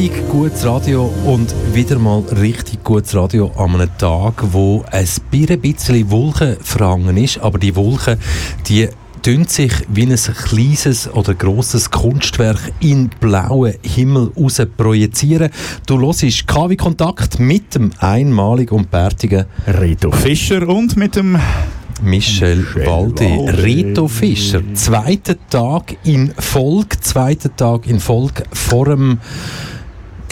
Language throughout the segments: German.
richtig gutes Radio und wieder mal richtig gutes Radio an einem Tag, wo ein bisschen Wolken verhangen ist, aber die Wolken, die tun sich wie ein kleines oder grosses Kunstwerk in blauen Himmel raus projizieren. Du hörst KW Kontakt mit dem einmaligen und bärtigen Reto Fischer und mit dem Michel, Waldi, Rito Fischer, zweiter Tag in Folge, zweiter Tag in Folge vor, dem,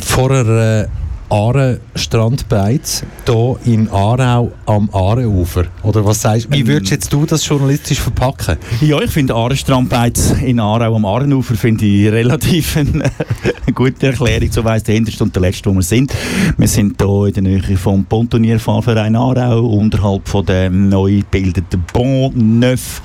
vor einer Aare Strandbeiz hier in Aarau am Aarenufer. Oder was sagst du? Wie würdest jetzt du das journalistisch verpacken? Ja, ich finde Aare Strandbeiz in Aarau am Aarenufer finde ich relativ eine, eine gute Erklärung. So weiss der hinterste und der letzte, wo wir sind. Wir sind hier in der Nähe vom Pontonierfahrverein Aarau unterhalb von dem neu gebildeten Bon Neuf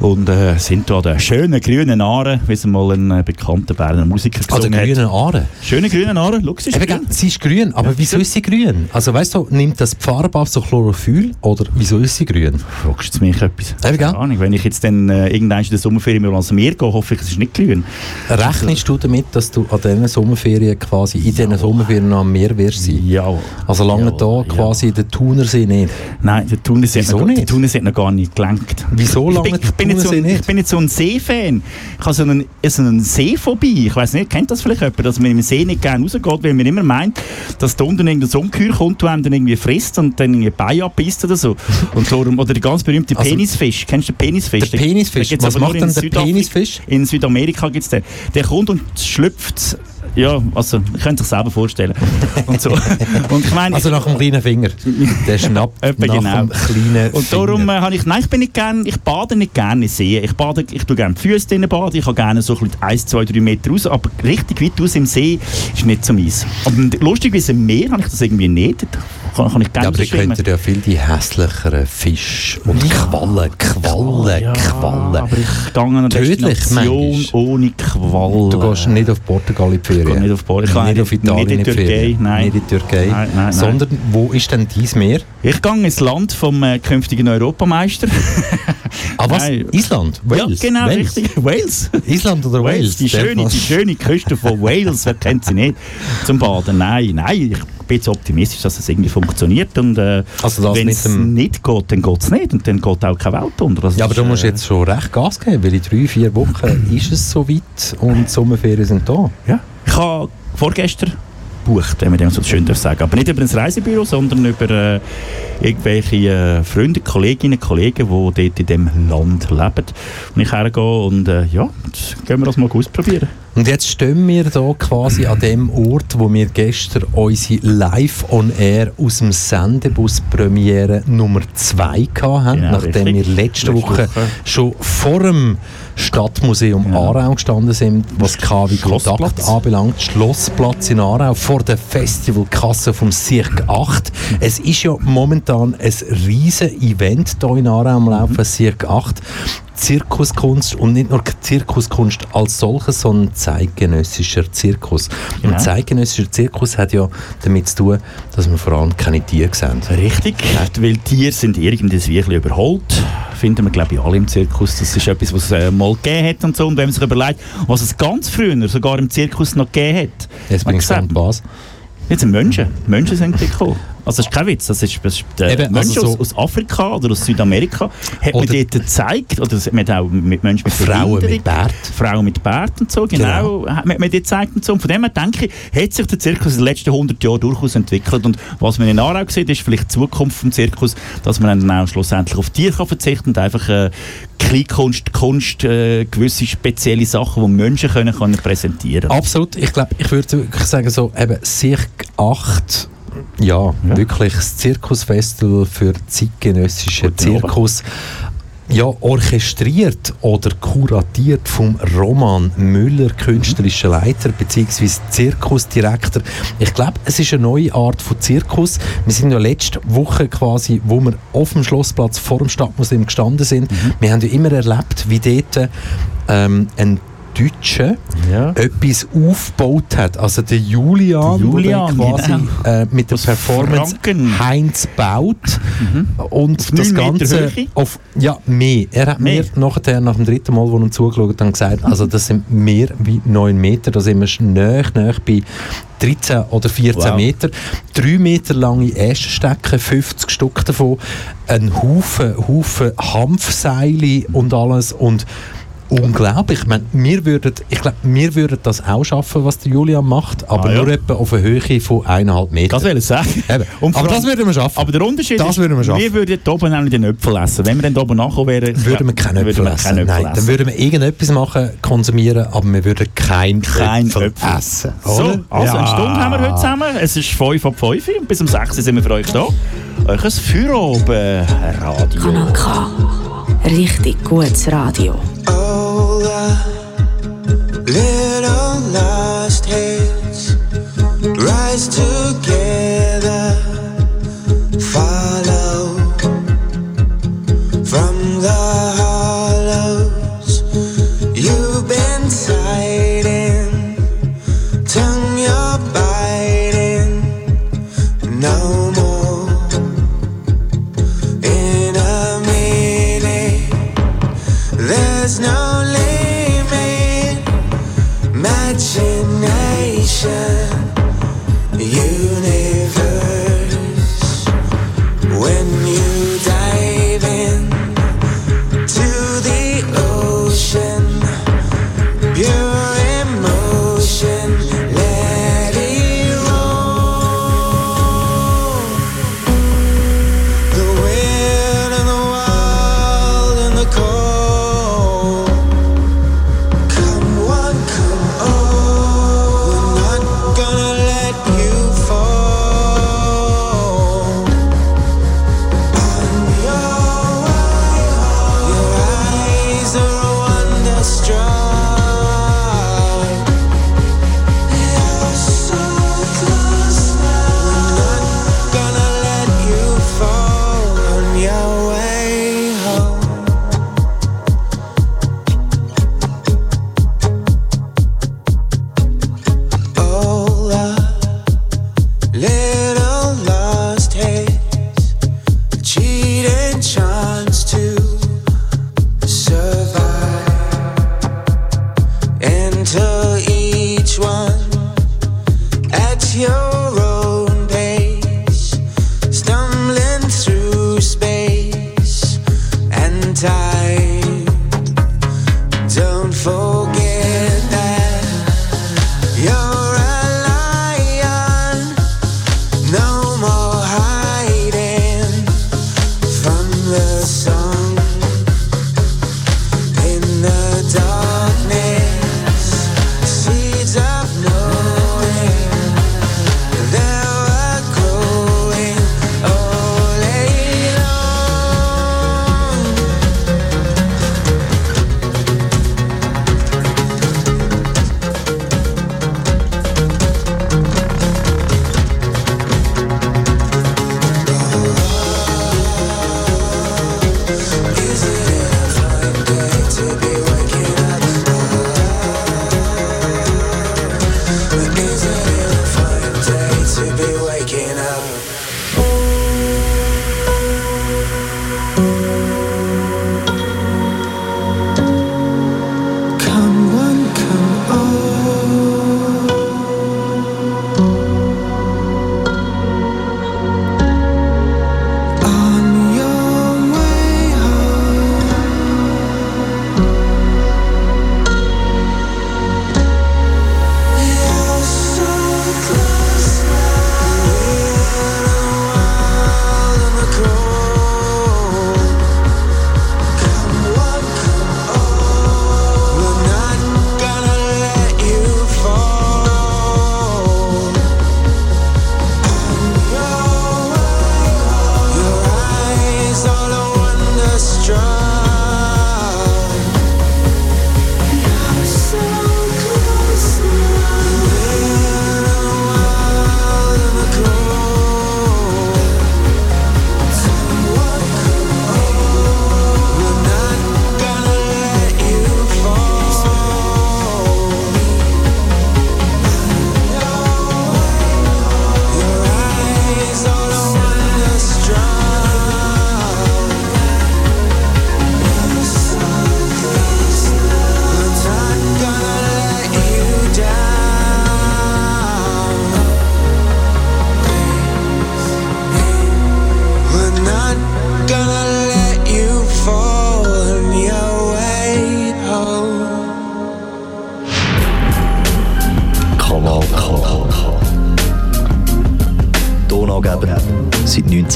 und äh, sind hier an den schönen grünen Aare, wie es mal ein äh, bekannter Berner Musiker gesagt hat. Also grünen Aare? Schöne grünen Aare, schau, sie ist grün. Sie ist grün grün. Aber wieso ist sie grün? Also weißt du, nimmt das die Farbe auf so Chlorophyll oder wieso ist sie grün? Fragst du mich etwas? Keine Ahnung. Wenn ich jetzt dann äh, irgendwann in der Sommerferien mal ans Meer gehe, hoffe ich, es ist nicht grün. Rechnest du damit, dass du an diesen Sommerferien quasi in diesen Sommerferien am Meer wirst sein? Ja. Also lange da quasi der Thunersee nicht? Nein, der Thunersee, Wieso nicht? Der Thunersee hat noch gar nicht gelenkt. Wieso lange ich bin, ich bin, so ein, ich bin nicht so ein Seefan. Ich habe so einen, so einen Seephobie. Ich weiß nicht, kennt das vielleicht jemand, dass man im See nicht gerne rausgeht, weil man immer meint, dass da unten irgendein Ungeheuer kommt, der dann irgendwie frisst und dann irgendwie Bein abbeißt oder so. Und darum, oder der ganz berühmte also, Penisfisch. Kennst du den Penisfisch? Der Penisfisch? Was macht denn der Penisfisch? In Südamerika gibt es den. Der kommt und schlüpft ja, also, ich könnte sich selber vorstellen. Und so. Und ich meine, also nach dem kleinen Finger. Der schnappt nach genau. dem kleinen Und darum äh, habe ich, nein, ich bin nicht gern, ich bade nicht gerne in See. Ich bade, ich tue gerne die Füße drin baden, ich habe gerne so ein 1, 2, 3 Meter raus, aber richtig weit aus im See ist nicht so meins. Aber lustigerweise im Meer habe ich das irgendwie nicht. Kann, kann ich gerne ja, aber ihr könnt ja viel die hässlicheren Fische und ja. Quallen, Quallen, ja, Quallen. aber ich gehe an eine Tödlich Destination ohne Quallen. Du gehst nicht auf Portugal in die Ferien? Ich nicht auf Portugal. Nicht auf Italien nicht in die Türkei, nein. Nicht in die Türkei. Nein, nein, Sondern, wo ist denn dies Meer? Ich gehe ins Land vom äh, künftigen Europameister. ah, was? Nein. Island? Wales? Ja, genau, Wales. richtig. Wales. Island oder Wales? Wales. Die, schöne, die schöne Küste von Wales, wer kennt sie nicht? Zum Baden. Nein, nein, ich bin jetzt optimistisch, dass es irgendwie funktioniert. Und äh, also wenn es nicht geht, dann geht es nicht. Und dann geht auch keine Welt unter. Also ja, aber du musst äh, jetzt schon recht Gas geben, weil in drei, vier Wochen ist es so weit und die Sommerferien sind da. Ja. Ich habe vorgestern gebucht, wenn man dem so schön sagen Aber nicht über ein Reisebüro, sondern über äh, irgendwelche äh, Freunde, Kolleginnen, Kollegen, die dort in diesem Land leben. Und ich hergehe und äh, ja, jetzt gehen wir das mal ausprobieren. Und jetzt stehen wir hier quasi an dem Ort, wo wir gestern unsere Live-on-Air aus dem Sendebus Premiere Nummer 2 hatten, genau, nachdem richtig. wir letzte Woche, Woche schon vor dem Stadtmuseum ja. Aarau gestanden sind, was KW Kontakt anbelangt. Schlossplatz in Aarau vor der Festivalkasse vom Cirque 8. Es ist ja momentan ein riesen Event hier in Aarau am Laufen, mhm. Cirque 8. Zirkuskunst und nicht nur Zirkuskunst als solches, sondern zeitgenössischer Zirkus. Ja. Und zeitgenössischer Zirkus hat ja damit zu tun, dass wir vor allem keine Tiere sehen. Richtig, weil Tiere sind irgendwie wirklich überholt. Finden wir, glaube ich, alle im Zirkus. Das ist etwas, was es äh, mal gegeben hat und so. Und wenn man sich überlegt, was es ganz früher sogar im Zirkus noch gegeben hat. Jetzt bin ich was. Jetzt sind Menschen. Menschen sind gekommen. Also das ist kein Witz, das ist, das ist der Eben, Menschen also so aus, aus, Afrika oder aus Südamerika hat man dort gezeigt, oder man hat auch mit Menschen mit Frauen mit Bart. Frauen mit Bart und so, genau, genau. hat man dort gezeigt und so. Und von dem her denke ich, hat sich der Zirkus in den letzten 100 Jahren durchaus entwickelt und was man in Aarau sieht, ist vielleicht die Zukunft des Zirkus, dass man dann auch schlussendlich auf Tiere verzichten und einfach äh, Kleinkunst, Kunst, äh, gewisse spezielle Sachen, die Menschen können, können präsentieren können. Absolut, ich glaube, ich würde wirklich sagen, so eben Cirque 8 ja, ja, wirklich das Zirkusfestival für zeitgenössischen Zirkus. Ja, orchestriert oder kuratiert vom Roman Müller, künstlerischer Leiter bzw. Zirkusdirektor. Ich glaube, es ist eine neue Art von Zirkus. Wir sind ja letzte Woche quasi, wo wir auf dem Schlossplatz vor dem Stadtmuseum gestanden sind. Mhm. Wir haben ja immer erlebt, wie dort ähm, ein Deutschen ja. etwas aufgebaut hat. Also der Julian, Julian quasi genau. äh, mit der Aus Performance Franken. Heinz baut mhm. und das Ganze auf ja mehr. Er hat mehr. mir nachher nach dem dritten Mal, wo er zugeschaut hat, gesagt, also das sind mehr wie 9 Meter, da sind wir näher, näher bei 13 oder 14 wow. Meter. 3 Meter lange Ästenstecken, 50 Stück davon, ein Haufen, Haufen Hanfseile und alles und unglaublich. Ich, meine, wir würden, ich glaube, wir würden das auch schaffen, was der Julian macht, aber ah, ja. nur etwa auf einer Höhe von 1,5 Meter. Das will ich sagen. aber das würden wir schaffen. Aber der Unterschied das ist, würden wir, schaffen. wir würden hier oben nämlich den Äpfel essen. Wenn wir dann oben nachkommen wären, würden wir keine Äpfel essen. Keinen Nein, dann würden wir irgendetwas machen, konsumieren, aber wir würden kein, kein Äpfel, Äpfel essen. So, also ja. eine Stunde haben wir heute zusammen. Es ist 5 ab 5 und bis um 6 sind wir für euch da. Euch ein Feierabend-Radio. Kanal K. Richtig gutes Radio.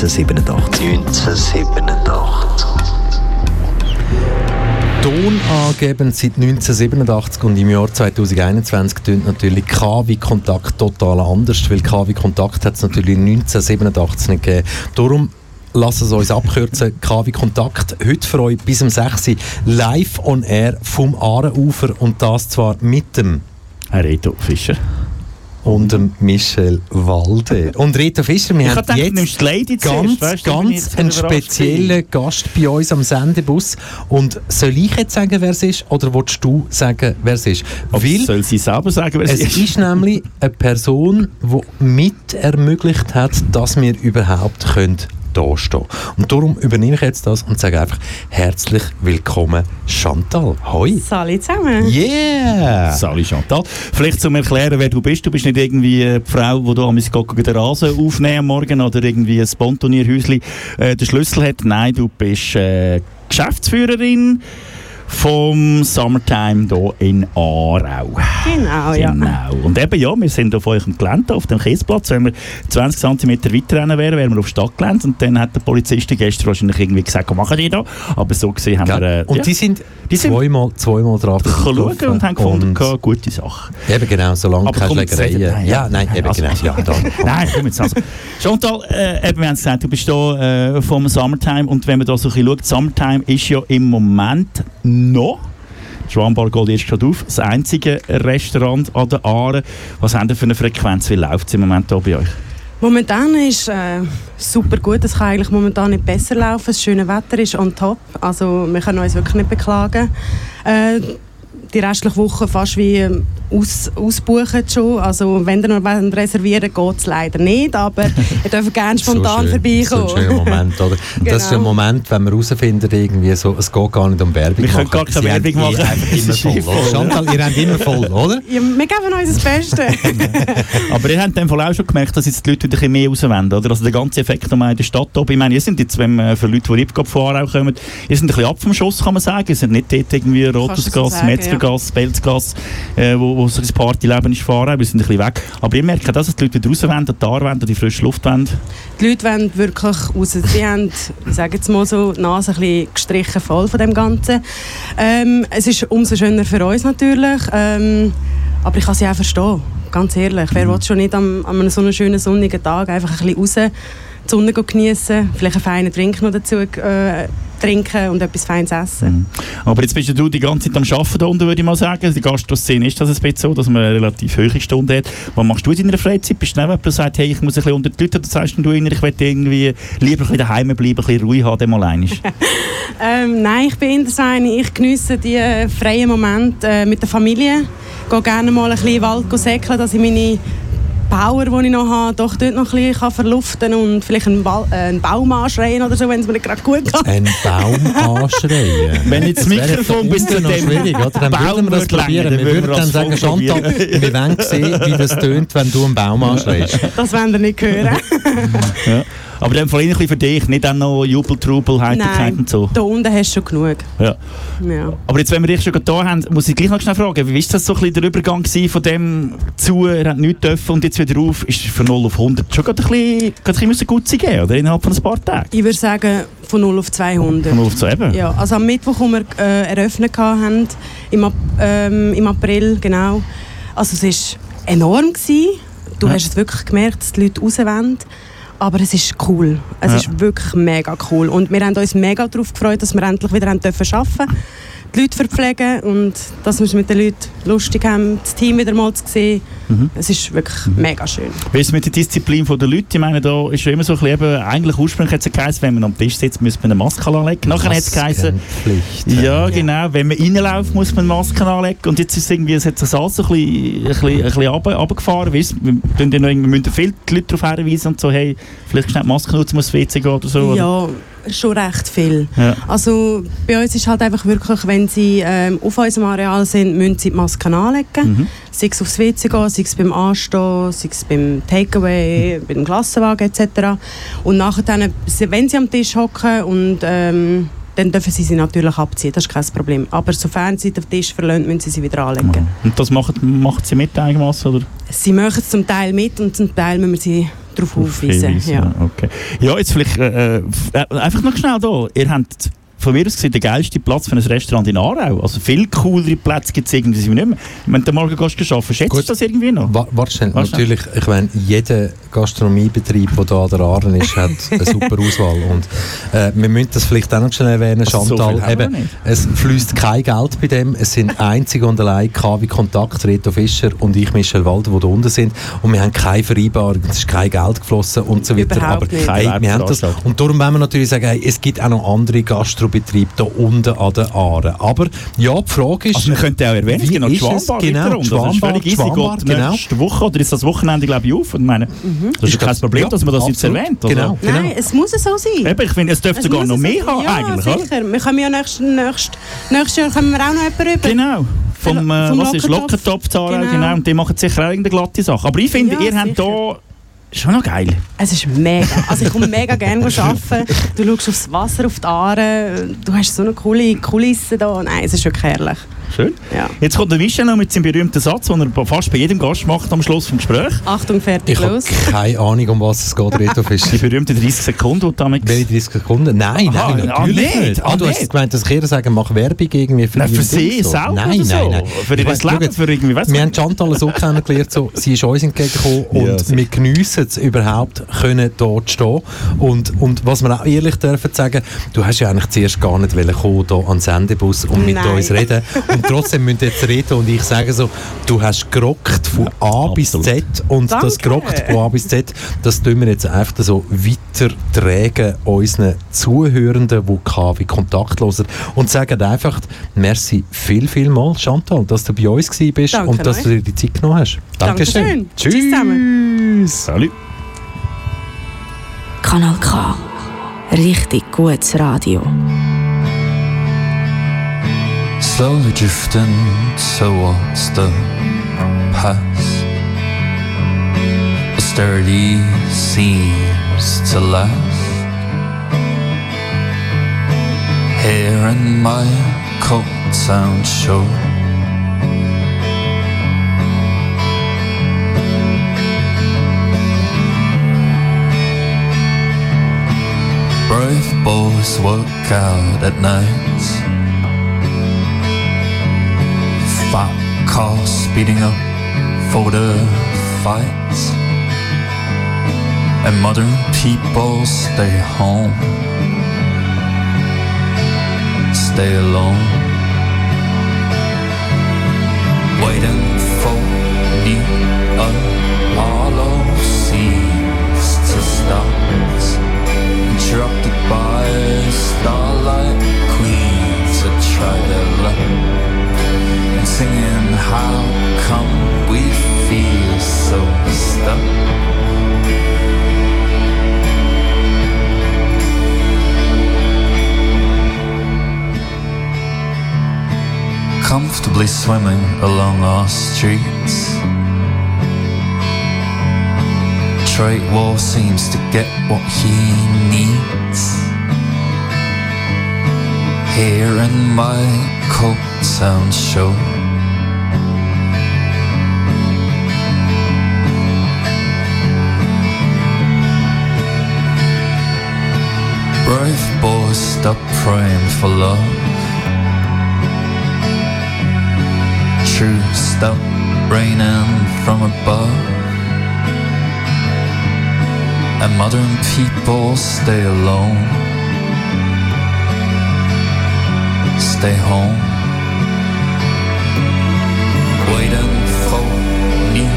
1987. 1987. Tonangebend seit 1987 und im Jahr 2021 tönt natürlich KW Kontakt total anders, weil KW Kontakt hat es natürlich 1987 nicht gegeben. Darum lassen Sie uns abkürzen. KW Kontakt heute für euch bis um 6 Uhr live on air vom Aarenufer und das zwar mit dem Herr Reto Fischer. Und dem Michel Walde. Und Rita Fischer, wir Ich haben gedacht, jetzt Lady ganz, weißt ganz einen speziellen Gast bei uns am Sendebus. Und soll ich jetzt sagen, wer es ist, oder willst du sagen, wer es ist? Weil soll sie selber sagen, wer es ist? ist nämlich eine Person, die mit ermöglicht hat, dass wir überhaupt können da stehen. Und darum übernehme ich jetzt das und sage einfach herzlich willkommen Chantal. Hoi. Salut zusammen. Yeah! Sali Chantal. Vielleicht zum Erklären, wer du bist. Du bist nicht irgendwie die Frau, die da am den Rasen aufnehmen am Morgen oder irgendwie ein Spontanierhäuschen äh, den Schlüssel hat. Nein, du bist äh, Geschäftsführerin vom Summertime hier in Aarau. Genau, ja. Genau. Und eben, ja, wir sind auf eurem Gelände, auf dem Kiesplatz. Wenn wir 20 cm weiter rennen wären, wären wir auf Stadtgelände. Und dann hat der Polizist gestern wahrscheinlich irgendwie gesagt, was machen die da? Aber so gesehen haben wir... Äh, und ja, die sind, die sind zweimal, zweimal drauf schauen und haben gefunden, Und gehabt, gute Sache. Eben genau, solange Aber keine komm, Schlägereien. Ja, nein, eben also- genau. Ja, da. Nein, komm jetzt also. Chantal, äh, eben, wir haben es gesagt, du bist hier äh, vom Summertime und wenn man da so ein bisschen schaut, Summertime ist ja im Moment noch Schwammball geht erst gerade auf. Das einzige Restaurant an der Aare. Was haben ihr für eine Frequenz? Wie läuft es im Moment hier bei euch? Momentan ist äh, super gut. Es kann eigentlich momentan nicht besser laufen. Das schöne Wetter ist on top. Also wir können uns wirklich nicht beklagen. Äh, die restliche Woche fast wie ähm, aus, ausbuchen schon. Also wenn ihr noch wollt reservieren geht es leider nicht. Aber ihr dürft gerne spontan so schön, vorbeikommen. So ein schöner Moment, oder? Das ist ein Genau. Moment, wenn man herausfindet, irgendwie so, es geht gar nicht um Werbung Wir können gar keine Werbung machen. einfach immer voll? Chantal, ihr habt immer voll, oder? ja, wir geben uns das Beste. Aber ihr habt in dem Fall auch schon gemerkt, dass jetzt die Leute wieder ein bisschen mehr rauswenden, oder? Also der ganze Effekt nochmal in der Stadt oben. Ich meine, ihr sind jetzt, wenn man für Leute, die Riebgab von Aarau kommen, ihr sind ein bisschen ab vom Schuss, kann man sagen. Ihr sind nicht dort irgendwie Kannst du Metzgergasse, Belzgasse, äh, wo, wo so das Partyleben ist Aarau. Wir sind ein bisschen weg. Aber ihr merkt, dass die Leute wieder rauswenden, die Aarwenden, die frische Luft wollen. Die Leute wollen wirklich raus. Sie haben, ich sage jetzt mal so, die Nase ein bisschen gestrichen voll von dem Ganzen. Ähm, es ist umso schöner für uns natürlich, ähm, aber ich kann sie auch verstehen, ganz ehrlich. Wer will schon nicht am, an einem so einen schönen sonnigen Tag einfach ein bisschen raus, die Sonne genießen, vielleicht einen feinen Drink noch dazu äh, trinken und etwas Feines essen. Aber jetzt bist du die ganze Zeit am Arbeiten da unten, würde ich mal sagen. Die Gastroszene ist das ein bisschen so, dass man eine relativ hohe Stunde hat. Was machst du in deiner Freizeit? Bist du nicht jemand, der sagt, hey, ich muss ein bisschen unter die Leute, oder sagst du ich will irgendwie lieber ein bisschen daheim bleiben, ein bisschen Ruhe haben, dem allein ist? Ähm, nein, ich bin in der Seine. Ich genieße die äh, freien Momente äh, mit der Familie. Ich gehe gerne mal ein bisschen in den Wald säckeln, dass ich meine Power, die ich noch habe, doch dort noch ein bisschen kann verluften und vielleicht einen, Ball, äh, einen Baum anschreien oder so, wenn es mir nicht gerade gut geht. Ein Baum anschreien. Wenn jetzt das Mikrofon bis zu noch dem schwierig, oder? Dann Baum würden wir das probieren. Wir würden dann wir sagen, Chantal, wir wollen sehen, wie das tönt, wenn du einen Baum anschreist. Das wollen ihr nicht hören. Ja. Aber dann vor allem ein bisschen für dich, nicht auch noch Jubel, Trubel, Heiterkeit Nein, und so. da unten hast du schon genug. Ja. Ja. Aber jetzt, wenn wir dich schon da haben, muss ich gleich noch schnell fragen, wie war das so ein bisschen der Übergang gewesen von dem zu, er hat nichts dürfen und jetzt wieder auf, ist von 0 auf 100 schon gerade ein bisschen, gerade ein bisschen gut geben, oder? Innerhalb von ein paar Tagen? Ich würde sagen, von 0 auf 200. Von 0 auf 2 eben? Ja, also am Mittwoch, wo wir äh, eröffnet haben, im, Ap ähm, im April, genau. Also es war enorm. Gewesen. Du Ja. hast es wirklich gemerkt, dass die Leute raus wollen. Aber es ist cool. Es Ja. ist wirklich mega cool. Und wir haben uns mega darauf gefreut, dass wir endlich wieder haben dürfen arbeiten die Leute verpflegen und dass wir es mit den Leuten lustig haben, das Team wieder mal zu sehen. Mhm. Es ist wirklich mega schön. Wie ist es mit der Disziplin der Leute? Ich meine, da ist ja immer so ein bisschen, eben, eigentlich ursprünglich hat es geheißen, wenn man am Tisch sitzt, müsste man eine Maske anlegen. Nachher hat es geheißen, ja, genau, wenn man reinläuft, muss man Masken anlegen. Und jetzt ist es irgendwie, es hat sich alles so ein bisschen, ein bisschen, ein bisschen runter- runtergefahren. Weißt, wir, tun ja noch irgendwie- wir müssen viele Leute darauf hinweisen und so, hey, vielleicht schnell die Maske nutzen, muss WC gehen oder so. oder? Schon recht viel. Ja. Also bei uns ist halt einfach wirklich, wenn sie ähm, auf unserem Areal sind, müssen sie die Masken anlegen. Mhm. Sei es aufs WC gehen, sei es beim Anstehen, sei es beim Takeaway, beim Klassenwagen etc. Und nachher, dann, wenn sie am Tisch hocken und ähm, dann dürfen sie sie natürlich abziehen, das ist kein Problem. Aber sofern sie den Tisch verlassen, müssen sie sie wieder anlegen. Und das macht, macht sie mit einigermaßen, oder? Sie machen es zum Teil mit und zum Teil müssen wir sie darauf aufweisen. Ja. Okay. ja, jetzt vielleicht äh, äh, einfach noch schnell da. Ihr habt von mir aus gesehen der geilste Platz für ein Restaurant in Aarau. Also viel coolere Plätze gibt es irgendwie nicht mehr. Wenn du morgen gehst, arbeiten, schätzt du das irgendwie noch? Wa wahrscheinlich. Natürlich, ich meine, jeder Gastronomiebetrieb, der da an der Aare ist, hat eine super Auswahl. Und äh, wir müssen das vielleicht auch noch schnell erwähnen, also Chantal. So eben, es fließt kein Geld bei dem. Es sind einzig und allein KW Kontakt, Reto Fischer und ich, Michel Walder, die da unten sind. Und wir haben keine Vereinbarung, es ist kein Geld geflossen und so weiter. Überhaupt Aber hey, wir haben das. Und darum wollen wir natürlich sagen, hey, es gibt auch noch andere Gastronomie Betrieb hier unten an den Aaren. Aber ja, die Frage ist... Also man könnte auch erwähnen, genau, die Schwambar genau, die Schwambar, das ist easy, genau. nächste Woche oder ist das Wochenende glaube ich auf? Und meine, mhm. Das ist, ist kein Problem, ja, dass man das absolut. jetzt erwähnt. Genau, genau. Nein, es muss so sein. Eben, ich finde, es dürfte sogar noch mehr haben ja, eigentlich. sicher. Oder? Wir können ja nächstes, nächstes, nächstes Jahr kommen wir auch noch jemanden rüber. Genau. Vom, äh, vom was ist Lockentopf, genau. genau. Und die machen sicher auch irgendeine glatte Sache. Aber ich finde, ja, ihr habt hier Schon noch geil. Es ist mega. Also ich komme mega gerne arbeiten. Du schaust aufs Wasser, auf die Aare. Du hast so eine coole Kulisse da. Nein, es ist wirklich herrlich. Schön. Ja. Jetzt kommt der Michel noch mit seinem berühmten Satz, den er fast bei jedem Gast macht am Schluss des Gesprächs. Achtung, fertig, ich los. Ich habe keine Ahnung, um was es geht, Reto Fisch. Die berühmten 30 Sekunden, die damit... Welche 30 Sekunden? Nein, Aha, nein, natürlich ah, nicht. nicht. Ah, du hast gemeint, dass ich sagen, mach Werbung irgendwie für, nein, für sie so. selber Nein, so. nein, nein. Für ihr Leben, für irgendwie, weißt Wir haben Chantal so kennengelernt, so, sie ist uns entgegengekommen und ja, wir geniessen es überhaupt, können dort stehen. Und, und was wir auch ehrlich dürfen sagen, du hast ja eigentlich zuerst gar nicht kommen, hier an den Sendebus und mit nein. uns reden. Und trotzdem müssen jetzt reden und ich sage so, du hast gerockt von A ja, bis Z und Danke. das gerockt von A bis Z, das tun wir jetzt einfach so weitertragen unseren Zuhörenden, die KW kontaktloser und sagen einfach, merci viel, viel mal, Chantal, dass du bei uns gewesen bist Danke und dass euch. du dir die Zeit genommen hast. Dankeschön. Dankeschön. Tschüss. Tschüss zusammen. Salut. Kanal K. Richtig gutes Radio. Slowly drifting towards the past. Austerity seems to last. Here in my cold town show. Brave boys work out at night Fat cars speeding up for the fights. And modern people stay home, stay alone, waiting for new Apollo seems to start. Interrupted by starlight queens that try their luck singing how come we feel so stuck? Comfortably swimming along our streets. Trade war seems to get what he needs. Here in my cold town show Brave boys stop praying for love. True stop raining from above. And modern people stay alone. Stay home. Waiting for new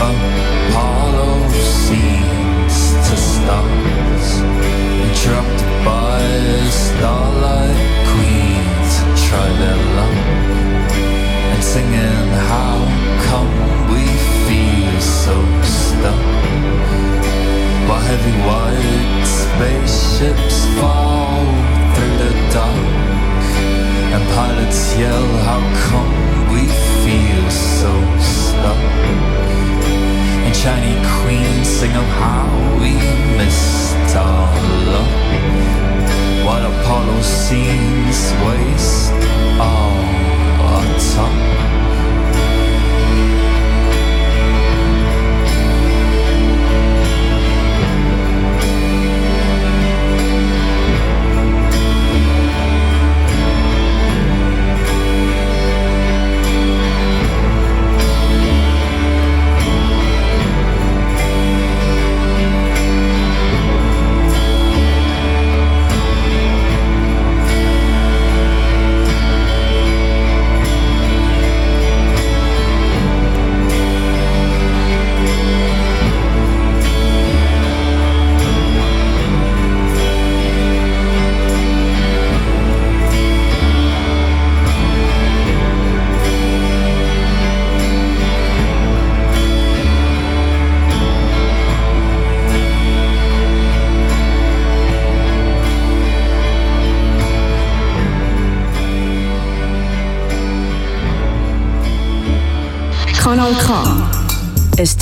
Apollo seems to start interrupted by starlight queens try their luck and singing how come we feel so stuck? While heavy white spaceships fall through the dark and pilots yell how come we feel so stuck? And shiny queens sing of how we miss is all love. What Apollo sees waste oh, all atop.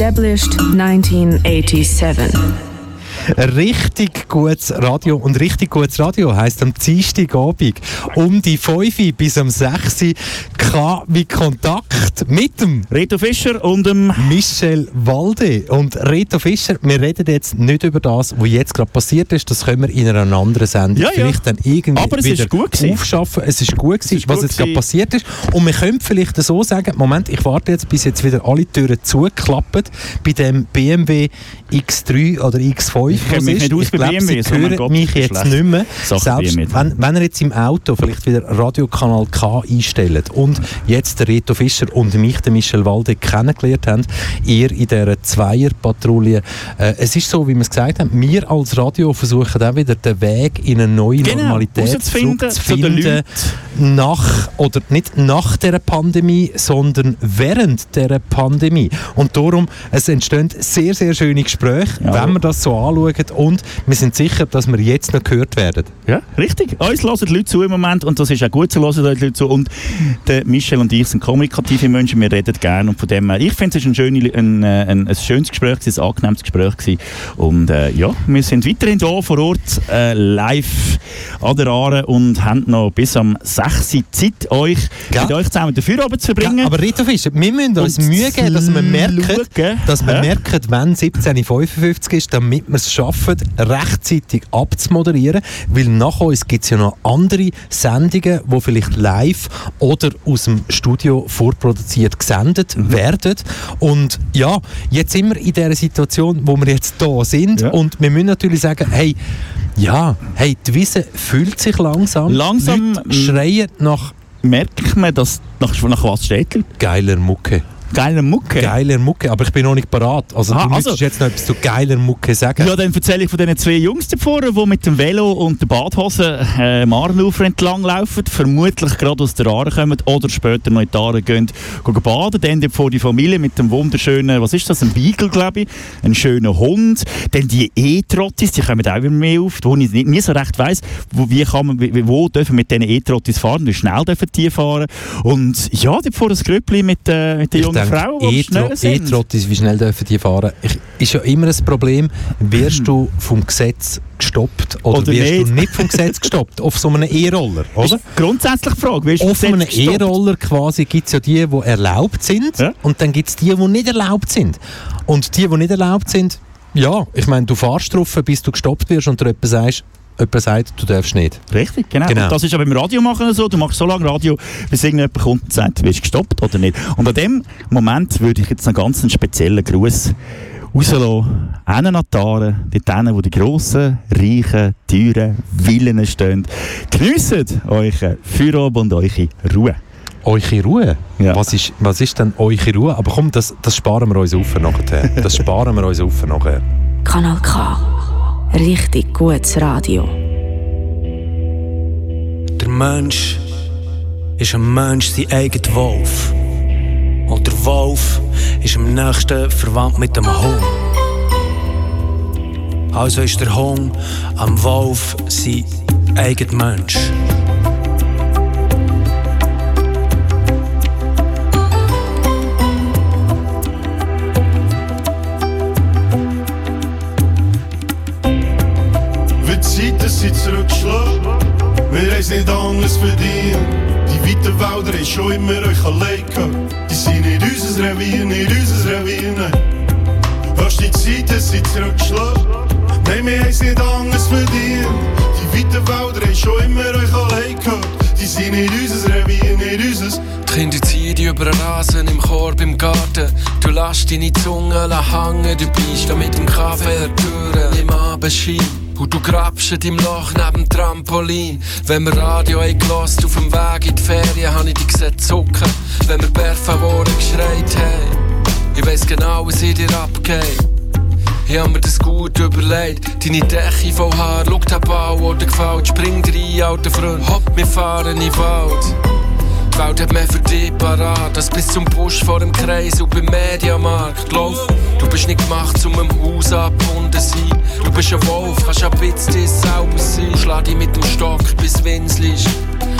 Established 1987. Richtig gutes Radio. Und richtig gutes Radio heisst am Dienstagabend um die 5 bis um 6 Uhr K wie Kontakt mit dem Reto Fischer und dem Michel Walde. Und Reto Fischer, wir reden jetzt nicht über das, was jetzt gerade passiert ist. Das können wir in einer anderen Sendung ja, ja. vielleicht dann irgendwie Aber es wieder ist gut aufschaffen. Es ist gut gewesen, was jetzt gerade passiert ist. Und wir können vielleicht so sagen, Moment, ich warte jetzt, bis jetzt wieder alle Türen zuklappen bei dem BMW X3 oder X5. Ich kenne mich nicht aus ich glaube, Sie so hören Gott, mich jetzt schlecht. nicht mehr. Selbst BMW. wenn, wenn ihr jetzt im Auto vielleicht wieder Radiokanal K einstellt und jetzt der Reto Fischer und mich, den Michel Walde, kennengelernt habt, ihr in dieser Zweierpatrouille. Äh, es ist so, wie wir es gesagt haben, wir als Radio versuchen auch wieder den Weg in eine neue Genau, Normalität rauszufinden, zu zurückzufinden. Nach, oder nicht nach der Pandemie, sondern während der Pandemie. Und darum, es entstehen sehr, sehr schöne Gespräche, Ja. wenn wir das so anschauen und wir sind sicher, dass wir jetzt noch gehört werden. Ja, richtig. Uns hören die Leute zu im Moment und das ist auch gut, so hören die Leute zu. Und der Michel und ich sind kommunikative Menschen, wir reden gerne und von dem her, ich finde es ein, schöne, ein, äh, ein, ein schönes Gespräch, ein angenehmes Gespräch gewesen. und äh, ja, wir sind weiterhin hier vor Ort äh, live an der Aare und haben noch bis am 6. Uhr Zeit, euch Ja. mit euch zusammen den Feierabend zu verbringen. Ja, aber Rito Fischer, wir müssen uns Und Mühe geben, dass wir merken, schauen, dass wir hä? merken, wenn 17.55 ist, damit wir es schaffen, rechtzeitig abzumoderieren, weil nach uns gibt es ja noch andere Sendungen, die vielleicht live oder aus dem Studio vorproduziert gesendet Mhm. werden. Und ja, jetzt sind wir in der Situation, wo wir jetzt da sind Ja. und wir müssen natürlich sagen, hey, ja, hey, die Wiese fühlt sich langsam. Langsam, Leute schreien nach Merkt man, dass nach, nach was steht? geiler Mucke. Geiler Mucke. Geiler Mucke, aber ich bin noch nicht parat. Also Aha, du also- jetzt noch etwas zu geiler Mucke sagen. Ja, dann erzähle ich von diesen zwei Jungs da vorne, die mit dem Velo und der Badhose äh, am Arnufer entlang laufen, vermutlich gerade aus der Aare kommen oder später noch in die Aare gehen, gehen baden. Dann vor die Familie mit dem wunderschönen, was ist das, ein Beagle, glaube ich, ein schöner Hund. Dann die E-Trottis, die kommen auch immer mehr auf, wo ich nicht, nie so recht weiss, wo, wie kann man, wo dürfen mit diesen E-Trottis fahren, wie schnell dürfen die fahren. Und ja, dort vor das Gröppli mit, äh, mit der Ich jungen die E-Tro-. E-Trottis, wie schnell dürfen die fahren? Ich, ist ja immer ein Problem, wirst du vom Gesetz gestoppt oder, Oder wirst nicht? du nicht vom Gesetz gestoppt? Auf so einem E-Roller, oder? Grundsätzlich Frage, wirst du Auf einem? E-Roller quasi gibt es ja die, die erlaubt sind Ja. und dann gibt es die, die nicht erlaubt sind. Und die, die nicht erlaubt sind, ja, ich meine, du fahrst drauf, bis du gestoppt wirst und dir jemand sagst, jemand sagt, du darfst nicht. Richtig, genau. Genau. Und das ist aber beim Radio machen so. Du machst so lange Radio, bis irgendjemand kommt und sagt, wirst du gestoppt oder nicht. Und an dem Moment würde ich jetzt einen ganz speziellen Gruß rauslassen. Einen an die Aare, dort wo die grossen, reichen, teuren Villen stehen. Geniessen euren Feierabend und eure Ruhe. Eure Ruhe? Ja. Was, ist, was ist denn eure Ruhe? Aber komm, das, das sparen wir uns auf nachher. Das sparen wir uns auf nachher. Kanal K. Richtig gutes Radio. Der Mensch ist ein Mensch sein eigener Wolf. Und der Wolf ist am nächsten verwandt mit dem Hund. Also ist der Hund am Wolf sein eigener Mensch. Dass sie zurückschlagen. Wir haben es nicht anders verdient. Die weiten Wälder haben schon immer euch allein. Die sind nicht unser Revier, nicht unser Revier. Was die Zeit, dass sie zurückschlagen. Nein, wir haben nicht anders verdient. Die weiten Wälder haben schon immer euch allein. Die sind nicht unser Revier, nicht unser. Kinder ziehen über den Rasen im Korb im Garten. Du lässt deine Zunge hängen, du bist da mit dem Kaffee der Türe im Abendschein. Und du grabst deinem Loch neben dem Trampolin. Wenn wir Radio eingelassen auf dem Weg in die Ferien, hab ich dich gesehen zucken. Wenn wir Perfavoren geschreit haben. Ich weiss genau, was in dir abgeht. Ich hab mir das gut überlegt. Deine Decke voll Haar, schau den Bau, der dir gefällt. Spring rein, alter Freund, hopp, wir fahren in den Wald. Die Welt hat mehr für dich parat, als bis zum Busch vor dem Kreis und beim Mediamarkt. Glaub, du bist nicht gemacht, um im Haus abgebunden sein. Du bist ein Wolf, kannst ein bisschen dich selber sein. Schlag dich mit dem Stock bis Winslist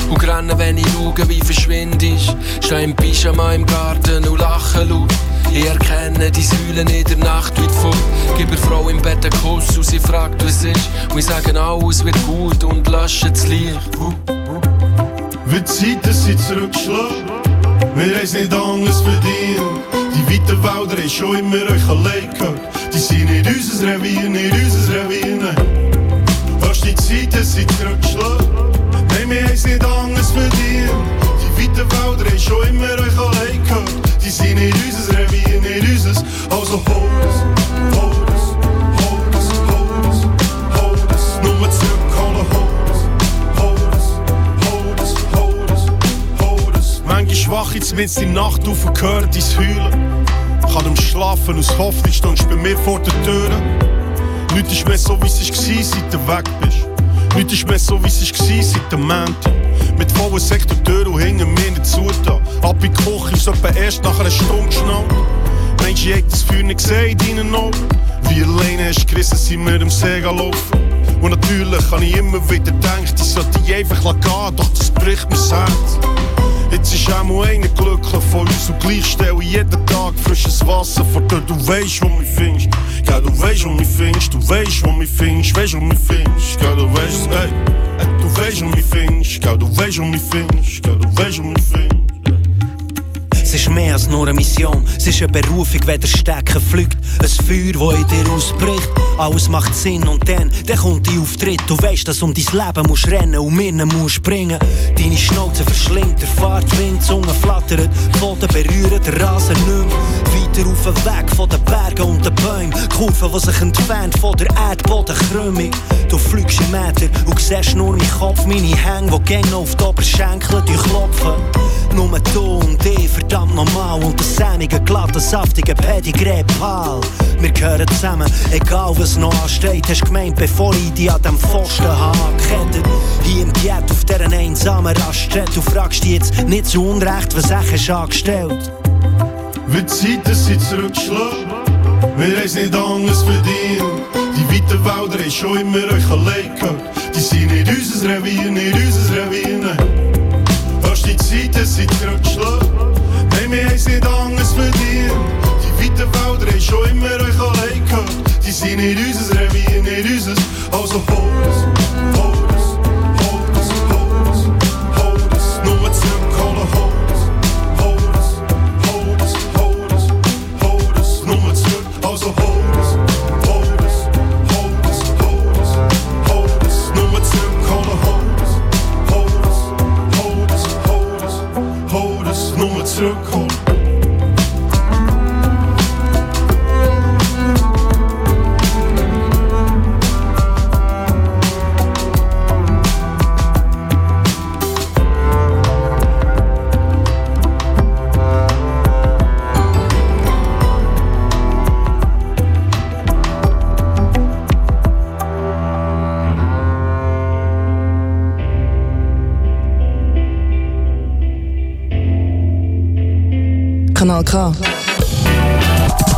und rennen, wenn ich schaue, wie verschwindest. Steh im Pyjama im Garten und lache laut. Ich erkenne die Säulen in der Nacht wie vor. Gib der Frau im Bett einen Kuss und sie fragt, was ist. Und ich sage, alles wird gut und lösche das Licht. Wie die Zeiten sind zurückgeschlagen, wir haben nicht anders verdient. Die weiten Wälder haben schon immer euch allein. Die sind nicht unser Revier, nicht unser Revier, nein. Fast die Zeiten sind zurückgeschlagen, nein, wir haben nicht anders verdient. Die weiten Wälder haben schon immer euch allein. Die sind nicht unser Revier, nicht unser, also hol es, schwach jetzt mit in Nacht auf und höre dein Heulen. Kann am Schlafen aus Hoffnung stehst bei mir vor der Tür. Nichts ist mehr so, wie es war, seit du weg bist. Nichts ist mehr so, wie es war, seit dem Montag. Mit vollen Sektortür und hinten mir nicht zugetan. Ab in die Küche ist etwa erst nach einer Stunde geschnallt. Mensch, ich hätte das Feuer nicht gesehen in deinen Augen. Wie alleine hast du gerissen, sind wir am See laufen. Und natürlich habe ich immer wieder gedacht, ich sollte die einfach gehen, doch das bricht mir das Herz. Jetzt ist auch mal einer glücklich von uns und gleich stelle ich jeden Tag frisches Wasser vor dir. Du weißt, wo mich findest. Ja, du weißt, wo mich findest. Du weißt, wo mich findest. Weißt, wo mich findest. Ja, du weißt, ey, Du weißt, wo mich findest. Ja, du weißt, wo mich findest. Ja, du weißt, wo mich findest. Es ist mehr als nur eine Mission, es ist eine Berufung, wenn der Stecker fliegt. Ein Feuer, das in dir ausbricht, alles macht Sinn und dann, dann kommt die Auftritt. Du weißt, dass um dein Leben musst rennen und Minnen musst springen. Deine Schnauze verschlingt, der Fahrtwind, die Zunge flattert, Pfoten berühren den Rasen mehr. Weiter auf den Weg von den Bergen und den Bäumen, Kurven, die sich entfernt von der Erdbodenkrümmung. Du fliegst im Meter und siehst nur meinen Kopf, meine Hänge, die gängig auf die Oberschenkel durchklopfen. Nur du und ich, verdammt normal. Und das sämige, glatte, saftige Pedigree Pal. Wir gehören zusammen, egal was noch ansteht. Hast gemeint, bevor ich dich an dem Pfosten angekettet. Hier im Jet auf dieser einsamen Raststätte. Du fragst dich jetzt nicht zu Unrecht, was ich hast angestellt. Wie die Zeiten sind zurückgeschlagen, wir haben es nicht anders verdient. Die weiten Wälder haben schon immer euch allein. Die sind nicht unser Revier, nicht unser Revier, nein. Fast die Zeiten sind zurückgeschlagen, nein, wir haben es nicht anders verdient. Die weiten Wälder haben schon immer euch allein gehört. Die sind nicht unser Revier, nicht unser, also hol es,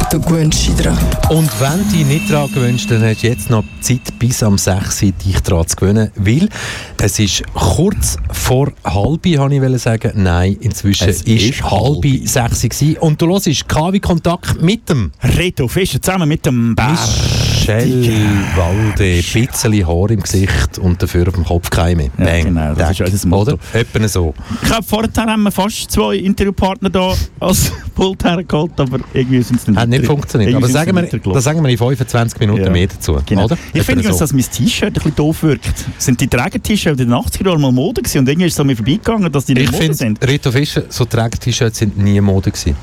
Du gewöhnst dich dran. Und wenn du dich nicht daran gewöhnst, dann hast du jetzt noch Zeit bis am 6 Uhr, dich daran zu gewöhnen, weil es ist kurz vor halb, habe ich sagen. Nein, inzwischen Es ist, ist halb halb. 6 Uhr. Und du hörst KW Kontakt mit dem Reto Fischer zusammen mit dem Bär. Michel Walde, ein bisschen Haar im Gesicht und dafür auf dem Kopf keine. Ja, Bang, genau, das Tack. ist unser Motto. Oder? Etwa so. Ich glaube, vorher haben wir fast zwei Interviewpartner da als Pult hergeholt, aber irgendwie sind es nicht Hat nicht funktioniert. Aber sagen wir, das sagen wir in 25 Minuten Ja. mehr dazu. Genau. Oder? Ich finde, so. dass mein T-Shirt ein bisschen doof wirkt. Sind die Träger-T-Shirts in den 80er Jahren mal Mode gewesen und irgendwie ist es an mir vorbeigegangen, dass die nicht Ich Mode sind? Rito Fischer, so Träger-T-Shirts sind nie Mode gewesen.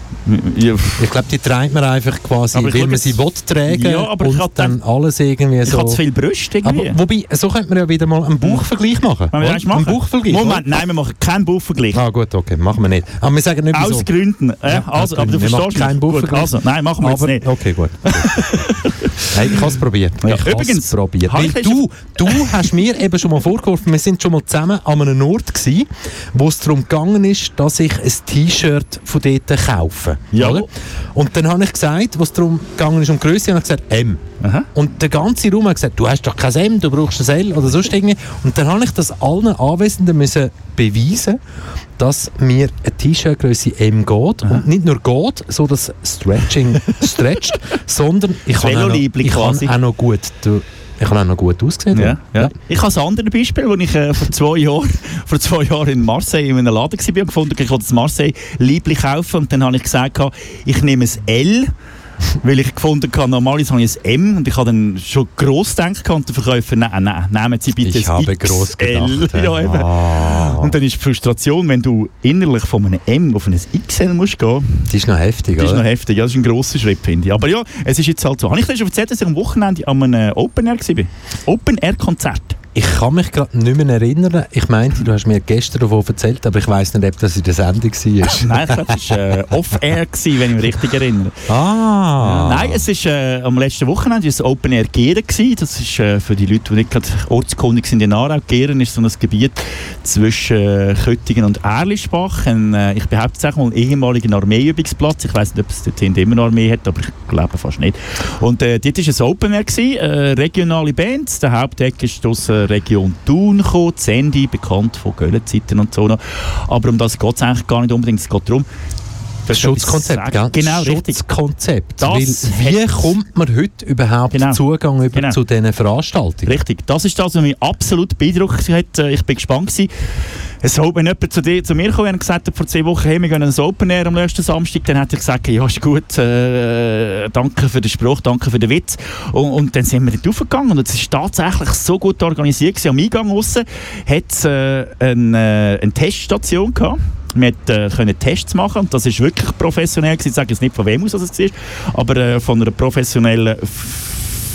Ja, Ich glaube, die trägt man einfach quasi, weil man sie will tragen Ja, aber ich hab dann alles irgendwie ich so... habe zu viel Brüste irgendwie. aber, wobei, so könnte man ja wieder mal einen Buchvergleich machen. Wollen wir das machen? Einen Buchvergleich. Moment, nein, wir machen keinen Buchvergleich. Ah gut, okay, machen wir nicht. Aber wir sagen nicht. Aus Gründen. Äh, Ja, also, aber du. Wir verstehst keinen mich. Gut. Also, nein, machen wir Aber, nicht. okay, gut. hey, ich habe es probiert. Ja, ich habe übrigens, es probiert. Weil ich- du, du hast mir eben schon mal vorgeworfen, wir sind schon mal zusammen an einem Ort gewesen, wo es darum gegangen ist, dass ich ein T-Shirt von dort kaufe. Ja. Oder? Und dann habe ich gesagt, was darum gegangen ist um Größe, habe ich gesagt, M. Aha. Und der ganze Raum hat gesagt, du hast doch kein M, du brauchst ein L oder sonst irgendwie. Und dann habe ich das allen Anwesenden müssen beweisen, dass mir eine T-Shirt-Größe M geht. Aha. Und nicht nur geht, so das Stretching stretcht, sondern ich kann, auch noch, ich kann auch noch gut... Du, ich habe auch noch gut ausgesehen. Ja, ja. Ich habe ein anderes Beispiel, als ich äh, vor, zwei Jahren, vor zwei Jahren in Marseille in einem Laden war und gefunden ich wollte das Marseille Liebling kaufen. Und dann habe ich gesagt, ich nehme ein L weil ich gefunden habe, normalerweise habe ich ein M und ich habe dann schon gross gedacht und der Verkäufer, nein, nein, nehmen Sie bitte ich habe XL. gross gedacht. ja, eben. Ah. Und dann ist die Frustration, wenn du innerlich von einem M auf ein XL musst gehen. Das ist noch heftig, Das ist noch heftig, ja, das ist ein grosser Schritt, finde ich. Aber ja, es ist jetzt halt so. Habe ich dir schon erzählt, dass ich am Wochenende an einem Open Air war? Open Air Konzert. Ich kann mich gerade nicht mehr erinnern. Ich meinte, du hast mir gestern davon erzählt, aber ich weiß nicht, ob das in der Sendung war. nein, ich glaube, es war äh, off-air, wenn ich mich richtig erinnere. Ah. Nein, es war äh, am letzten Wochenende ein Open Air Geren. Das ist äh, für die Leute, die nicht gerade ortskundig sind in Aarau. Geren ist so ein Gebiet zwischen äh, Köttingen und Erlischbach. Ein, äh, ich behaupte es auch mal, ein ehemaliger Armeeübungsplatz. Ich weiß nicht, ob es dort immer noch Armee hat, aber ich glaube fast nicht. Und äh, dort war ein Open Air, gewesen, äh, regionale Bands. Der Haupteck ist aus Region Thun gekommen, Zendi, bekannt von Göllenzeiten und so noch. Aber um das geht es eigentlich gar nicht unbedingt. Es geht darum, das Schutzkonzept, gell? Genau, Schutzkonzept. Weil, wie kommt man heute überhaupt genau. Zugang über genau. zu diesen Veranstaltungen? Richtig, das ist das, was mich absolut beeindruckt hat. Äh, ich bin gespannt gewesen. Es hat, wenn jemand zu, dir, zu mir kam und gesagt hat, vor zwei Wochen, hey, wir gehen ins Open Air am letzten Samstag, dann hat er gesagt, ja, ist gut, äh, danke für den Spruch, danke für den Witz. Und, und dann sind wir dort aufgegangen und es ist tatsächlich so gut organisiert gewesen. Am Eingang aussen hat es äh, eine, äh, eine Teststation gehabt wir äh, können Tests machen und das ist wirklich professionell gewesen. Ich sage jetzt nicht von wem aus das war, aber äh, von einer professionellen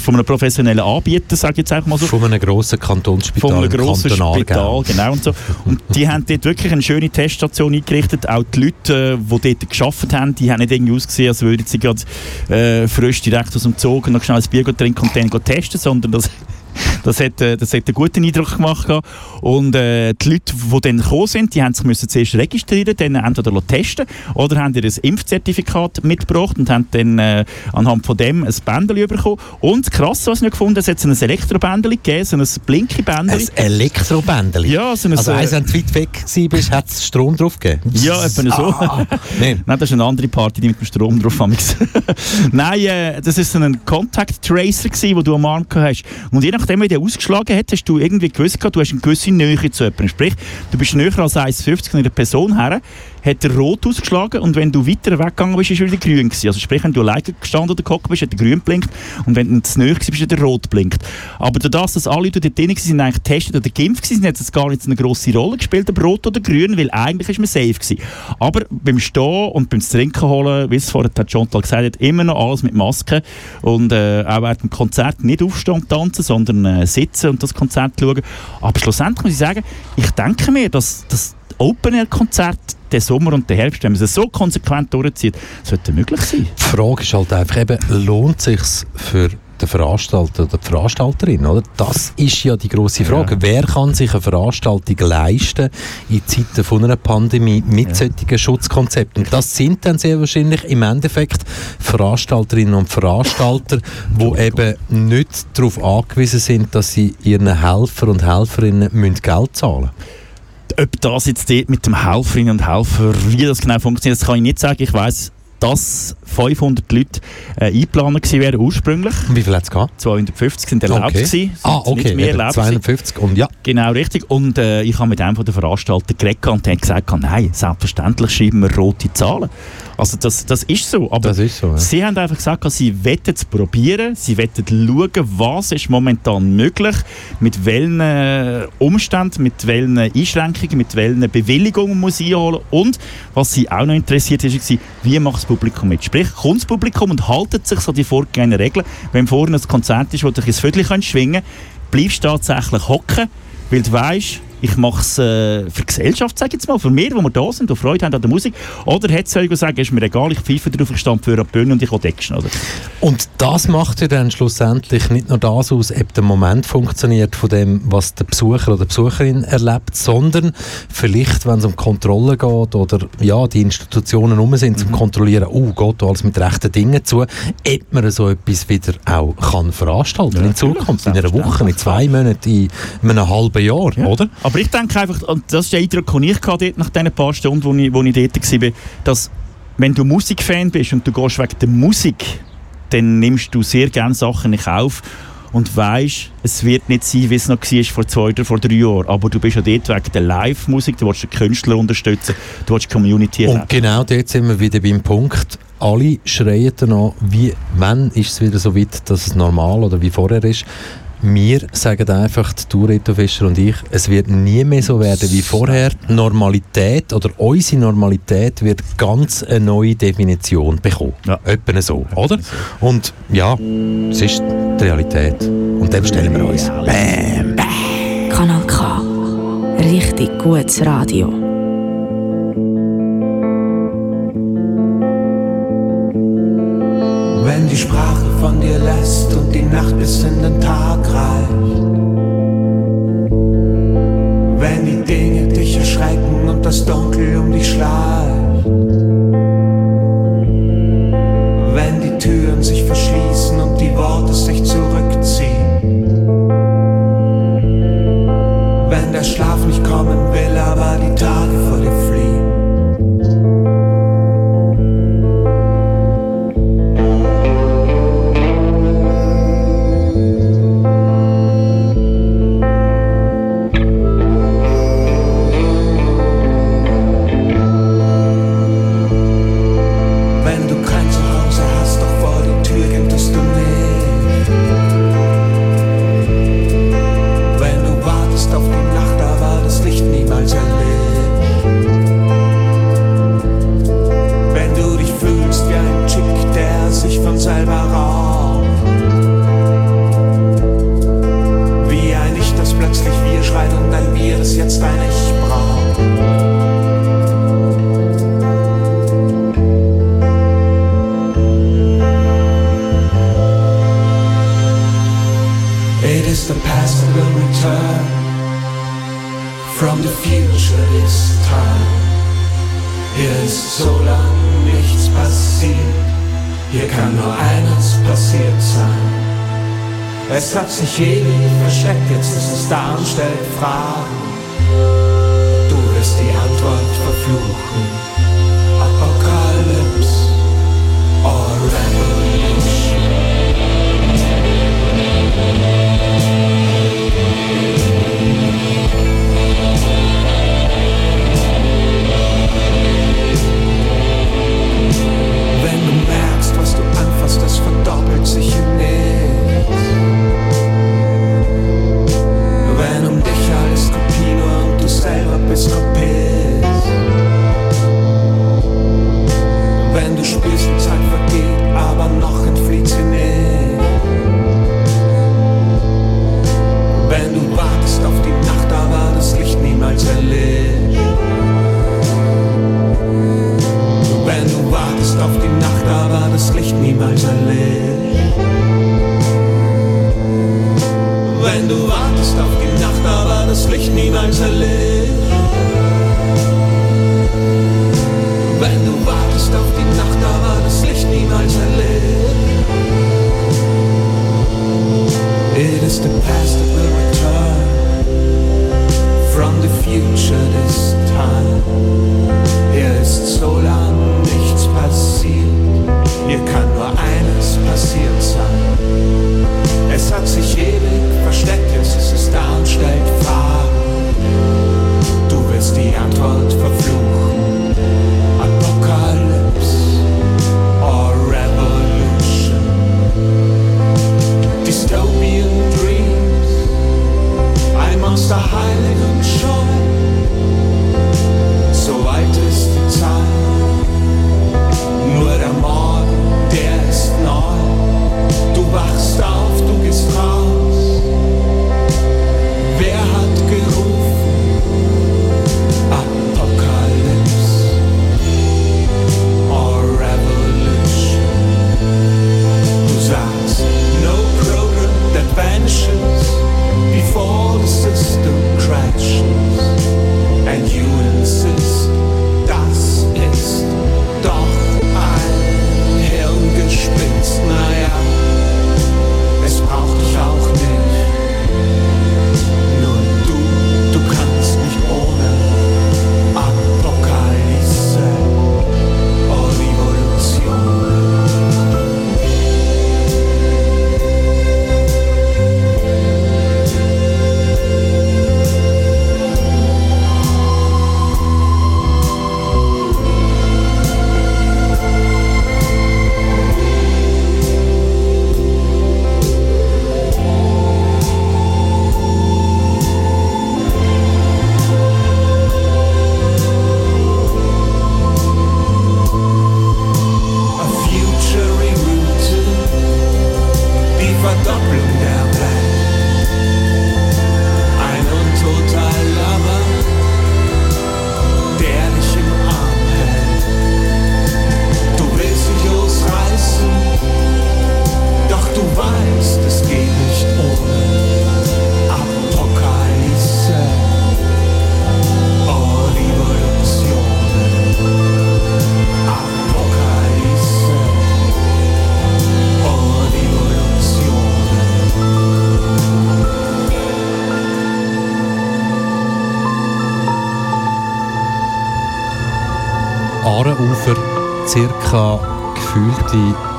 von einem professionellen Anbieter, sage ich jetzt einfach mal so. Von einem grossen Kantonsspital Von einem grossen Spital, genau. Und, so. und die haben dort wirklich eine schöne Teststation eingerichtet. Auch die Leute, die dort gearbeitet haben, die haben nicht irgendwie ausgesehen, als würden sie gerade äh, frisch direkt aus dem Zug noch schnell ein Bier trinken und dann testen, sondern das das hat, äh, das hat einen guten Eindruck gemacht. Und äh, die Leute, die dann gekommen sind, die haben sich müssen zuerst registrieren, dann entweder testen oder haben ihr ein Impfzertifikat mitgebracht und haben dann äh, anhand von dem ein Bändchen bekommen. Und krass, was ich gefunden habe, es hat ein Elektrobändchen gegeben, so ein Blinky-Bändchen. Ein Elektrobändchen? Ja, so ein... Also eins, wenn du weit weg warst, hat es Strom drauf gegeben? Ja, etwa so. Ah, Nein. Nein, das ist eine andere Party, die mit dem Strom drauf haben. Nein, äh, das war so ein Contact Tracer, den du am Arm hast. Und je nachdem, wie der ausgeschlagen hat, hast du irgendwie gewusst, du hast eine gewisse Nähe zu jemandem. Sprich, du bist näher als 1,50 von einer Person her hat er rot ausgeschlagen und wenn du weiter weggegangen bist, ist er wieder grün gewesen. Also sprich, wenn du alleine gestanden oder gehockt bist, hat er grün blinkt und wenn du zu nahe bist, hat er rot blinkt. Aber dadurch, dass alle Leute dort drin waren, eigentlich getestet oder geimpft waren, hat es gar nicht so eine grosse Rolle gespielt, ob rot oder grün, weil eigentlich ist man safe gewesen. Aber beim Stehen und beim Trinken holen, wie es vorher Chantal gesagt hat, immer noch alles mit Maske und äh, auch während dem Konzert nicht aufstehen und tanzen, sondern äh, sitzen und das Konzert schauen. Aber schlussendlich muss ich sagen, ich denke mir, dass, dass Open-Air-Konzert den Sommer und den Herbst, wenn man es so konsequent durchzieht, sollte möglich sein. Die Frage ist halt einfach eben, lohnt es sich für den Veranstalter oder die Veranstalterin, oder? Das ist ja die große Frage. Ja. Wer kann sich eine Veranstaltung leisten in Zeiten von einer Pandemie mit ja. solchen Schutzkonzepten? Und das sind dann sehr wahrscheinlich im Endeffekt Veranstalterinnen und Veranstalter, die eben nicht darauf angewiesen sind, dass sie ihren Helfer und Helferinnen Geld zahlen müssen. Ob das jetzt mit dem Helferinnen und Helfer, wie das genau funktioniert, das kann ich nicht sagen. Ich weiß dass 500 Leute äh, eingeplant gewesen wären ursprünglich. Wie viel hat es gehabt? 250 sind erlaubt okay. gewesen. Ah, okay. Nicht mehr erlaubt 250 und ja. Genau, richtig. Und äh, ich habe mit einem von den Veranstaltern geredet und der hat gesagt, nein, selbstverständlich schreiben wir rote Zahlen. Also das, das ist so. Aber ist so, ja. sie haben einfach gesagt, sie wollen es probieren, sie wollen schauen, was ist momentan möglich, mit welchen äh, Umständen, mit welchen Einschränkungen, mit welchen Bewilligungen muss ich einholen und was sie auch noch interessiert ist, war, wie macht das Publikum mit? Sprich, kommt das Publikum und haltet sich so die vorgegebenen Regeln. Wenn vorne ein Konzert ist, wo du ein Viertel schwingen kannst, bleibst du tatsächlich hocken, weil du weißt, ich mache es äh, für die Gesellschaft, sage ich jetzt mal, für wir, die wir da sind und Freude haben an der Musik. Oder hätte es sagen, ist mir egal, ich pfeife drauf, ich stand für eine Bühne und ich will Action. Oder? Und das macht ja dann schlussendlich nicht nur das aus, ob der Moment funktioniert von dem, was der Besucher oder die Besucherin erlebt, sondern vielleicht, wenn es um Kontrolle geht oder ja, die Institutionen um sind, mhm. zum Kontrollieren, oh, geht alles mit rechten Dingen zu, ob man so etwas wieder auch kann veranstalten ja, in Zukunft, in einer Woche, in zwei Monaten, in einem halben Jahr, ja. oder? Aber ich denke einfach, und das ist der Eindruck, den ich hatte nach diesen paar Stunden, wo ich, wo ich dort war, dass wenn du Musikfan bist und du gehst wegen der Musik, dann nimmst du sehr gerne Sachen in Kauf und weißt, es wird nicht sein, wie es noch war vor zwei oder vor drei Jahren. Aber du bist ja dort wegen der Live-Musik, du willst den Künstler unterstützen, du willst die Community erleben. Und genau dort sind wir wieder beim Punkt. Alle schreien danach, wie, wann ist es wieder so weit, dass es normal oder wie vorher ist. Wir sagen einfach, du, Reto Fischer und ich, es wird nie mehr so werden wie vorher. Normalität oder unsere Normalität wird ganz eine neue Definition bekommen. Ja. Etwa so, oder? Und ja, es ist die Realität. Und dem stellen wir uns. Bam, bam. Kanal K. Richtig gutes Radio. Wenn die Sprache von dir lässt und die Nacht bis in den Tag das Dunkel um dich schleicht.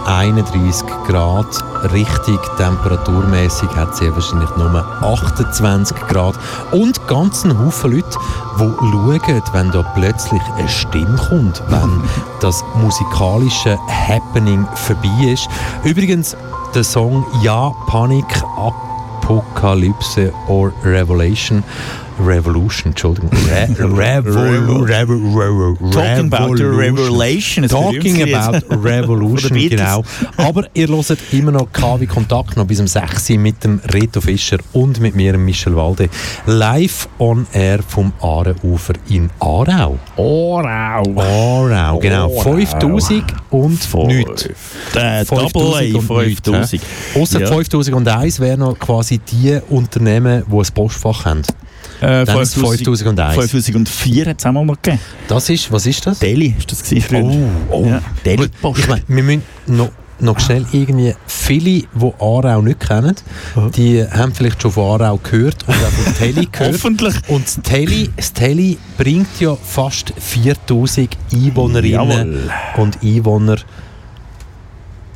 31 Grad. Richtig temperaturmäßig hat sie wahrscheinlich nur 28 Grad. Und ganz ein Haufen Leute, die schauen, wenn da plötzlich eine Stimme kommt, wenn das musikalische Happening vorbei ist. Übrigens, der Song Ja, Panik, Apokalypse or Revelation Revolution, Entschuldigung. Re Revol Revol Talking about the Revelation. Talking about. Revolution, genau. Aber ihr hört immer noch KW Kontakt noch bis um 6 Uhr mit dem Reto Fischer und mit mir, Michel Walde. Live on air vom Aarenufer in Aarau. Aarau. Aarau, genau. Aarau. 5000 und nichts. Der Double A 5000. Außer Ja. 5001 wären noch quasi die Unternehmen, die ein Postfach haben. Äh, Es 5001. 2004 hat es auch mal noch gegeben. Das ist, was ist das? Delhi ist das gewesen früher. Oh, oh. Ja, Delhi Post. Ich meine, wir müssen noch, noch schnell irgendwie viele, die Aarau nicht kennen, die haben vielleicht schon von Aarau gehört und auch von Telly gehört. Hoffentlich. Und das Telly, das Telly bringt ja fast 4000 Einwohnerinnen Jawohl. und Einwohner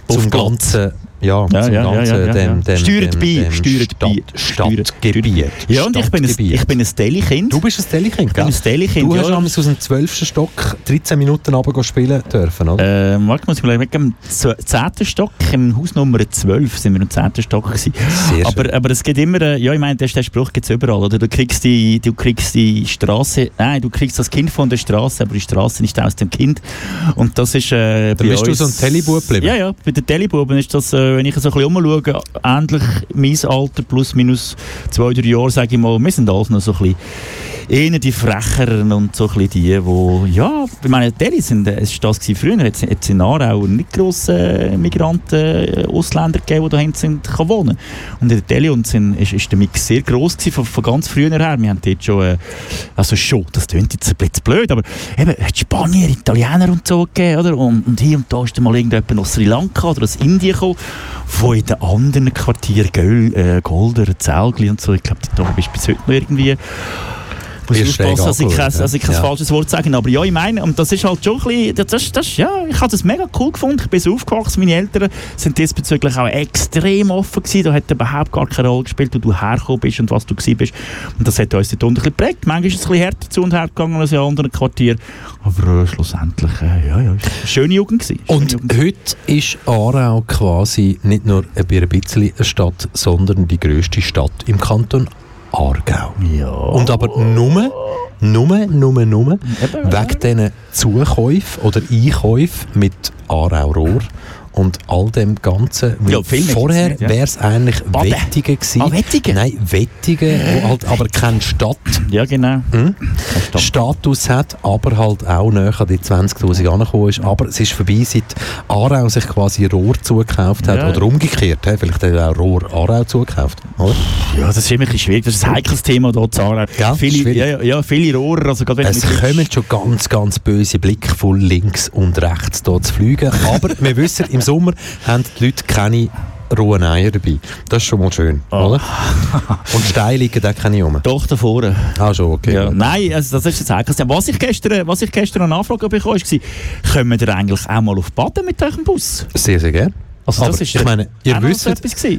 Auf zum Platz. ganzen, ja, Ja, ja, ganzen ja, ja, dem, ja. dem, Steuert dem, bei, dem steuert bei, Stadt, Stadtgebiet. Ja, und ich bin ein, ich bin ein Delhi-Kind. Du bist ein Telly-Kind, Ich bin gell? ein Delhi-Kind, Du hast ja. damals aus dem 12. Stock 13 Minuten runter spielen dürfen, oder? Äh, warte, muss ich mal im 10. Stock, im Haus Nummer 12 sind wir im 10. Stock gewesen. Sehr Aber, aber es geht immer, äh, ja, ich meine, der, Spruch gibt es überall, oder? Du kriegst die, du kriegst die Straße, nein, du kriegst das Kind von der Straße, aber die Straße nicht aus dem Kind. Und das ist, äh, Dann bist du so ein Tellibub geblieben? Ja, ja, bei den Tellibuben ist das, äh, wenn ich so ein bisschen umschaue, ähnlich mein Alter, plus minus zwei, drei Jahre, sage ich mal, wir sind alles noch so ein bisschen eher die Frecheren und so ein bisschen die, die, ja, ich meine, Delhi sind, äh, es war das gewesen früher, jetzt, jetzt in Aarau nicht grosse äh, Migranten, äh, Ausländer gegeben, die hinten sind, kann wohnen. Und in Delhi und sind, ist, ist der Mix sehr gross gewesen, von, von ganz früher her. Wir haben dort schon, äh, also schon, das klingt jetzt ein bisschen blöd, aber eben, es hat Spanier, Italiener und so gegeben, oder? Und, und hier und da ist dann mal irgendjemand aus Sri Lanka oder aus Indien gekommen, wo in den anderen Quartieren, Göl, äh, Golder, Zelgli und so, ich glaube, da bist du bis heute noch irgendwie muss ich aufpassen, dass ich kein, angeschaut, dass ich kein ja. falsches Wort sage. Aber ja, ich meine, und das ist halt schon ein bisschen, das, das, ja, ich habe das mega cool gefunden. Ich bin so aufgewachsen, meine Eltern sind diesbezüglich auch extrem offen gewesen. Da hat überhaupt gar keine Rolle gespielt, wo du hergekommen bist und was du gewesen bist. Und das hat uns dort unten ein bisschen geprägt. Manchmal ist es ein bisschen härter zu und her gegangen als in anderen Quartieren. Aber äh, schlussendlich, äh, ja, ja, schöne Jugend gewesen. Schöne Und Jugend. heute ist Aarau quasi nicht nur ein bisschen eine Stadt, sondern die grösste Stadt im Kanton Aargau. ja. Und aber nur, nur, nur, nur wegen diesen Zukäufen oder Einkäufen mit Aarau Rohr und all dem Ganzen. Ja, vorher ja. wäre es eigentlich Baden. Wettigen gewesen. Ah, Wettigen? Nein, Wettigen, wo halt aber keine Stadt Ja, genau. hm? Status hat, aber halt auch näher an die 20'000 angekommen ist. Aber es ist vorbei, seit Aarau sich quasi Rohr zugekauft hat. Ja. Oder umgekehrt, he? vielleicht hat er auch Rohr Aarau zugekauft. Oder? Ja, das ist immer ein bisschen schwierig. Das ist ein heikles Thema hier zu Aarau. Gell? Viele, ja, ja, ja, viele Rohrer. Also Es kommen schon ganz, ganz böse Blicke von links und rechts hier zu fliegen. Aber wir wissen, im Sommer haben die Leute keine rohen Eier dabei. Das ist schon mal schön, Ah. oder? Und Steine liegen da keine rum. Doch, da vorne. Ah, schon, okay. Ja, nein, also das ist jetzt Thema. Was ich gestern, was ich gestern eine Anfrage bekommen habe, war, kommen wir eigentlich auch mal auf Baden mit eurem Bus? Sehr, sehr gerne. Also Aber das ist ich meine, ihr wisst,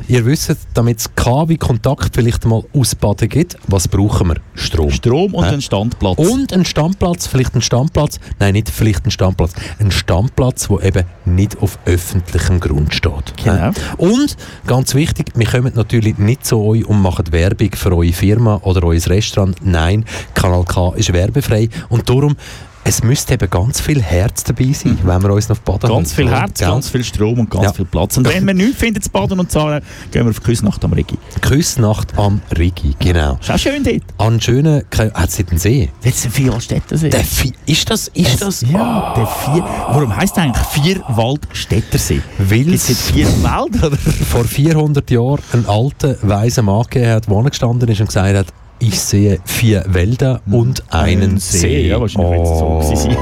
ihr wisst, damit es KW Kontakt vielleicht mal aus Baden gibt, was brauchen wir? Strom. Strom und Hä? ein Standplatz. Und ein Standplatz, vielleicht ein Standplatz, nein, nicht vielleicht ein Standplatz, ein Standplatz, der eben nicht auf öffentlichem Grund steht. Genau. Hä? Und, ganz wichtig, wir kommen natürlich nicht zu euch und machen Werbung für eure Firma oder euer Restaurant. Nein, Kanal K ist werbefrei und darum, es müsste eben ganz viel Herz dabei sein, wenn wir uns noch auf Baden Mhm. ganz viel? Herz, Gell? ganz viel Strom und ganz Ja. viel Platz. Und wenn wir nichts finden zu Baden und Zahlen, gehen wir auf Küsnacht am Rigi. Küssnacht am Rigi, genau. Ist auch schön dort. An schönen, hat es den See? Jetzt sind vier Städte. Der Vi- ist das, ist das? Ja, der vier. Warum heisst der eigentlich Vierwaldstättersee? Weil es es vier Wälder? Oder? vor 400 Jahren einen alten, weisen Mann gegeben hat, der angestanden ist und gesagt hat, ich sehe vier Wälder und einen See. Ja, wahrscheinlich so Oh. sein.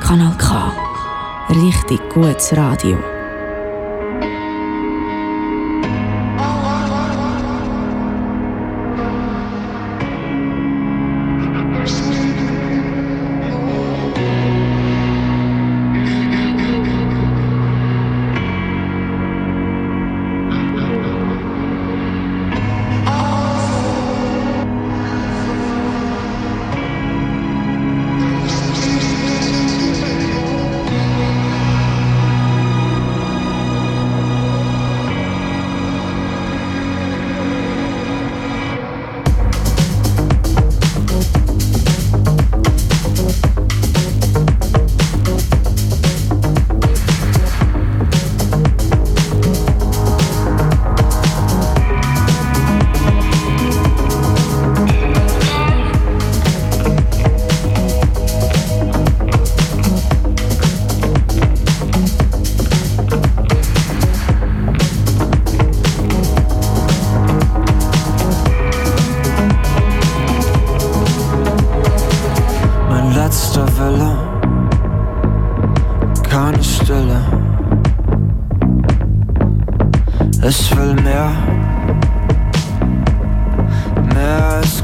Kanal K. Richtig gutes Radio.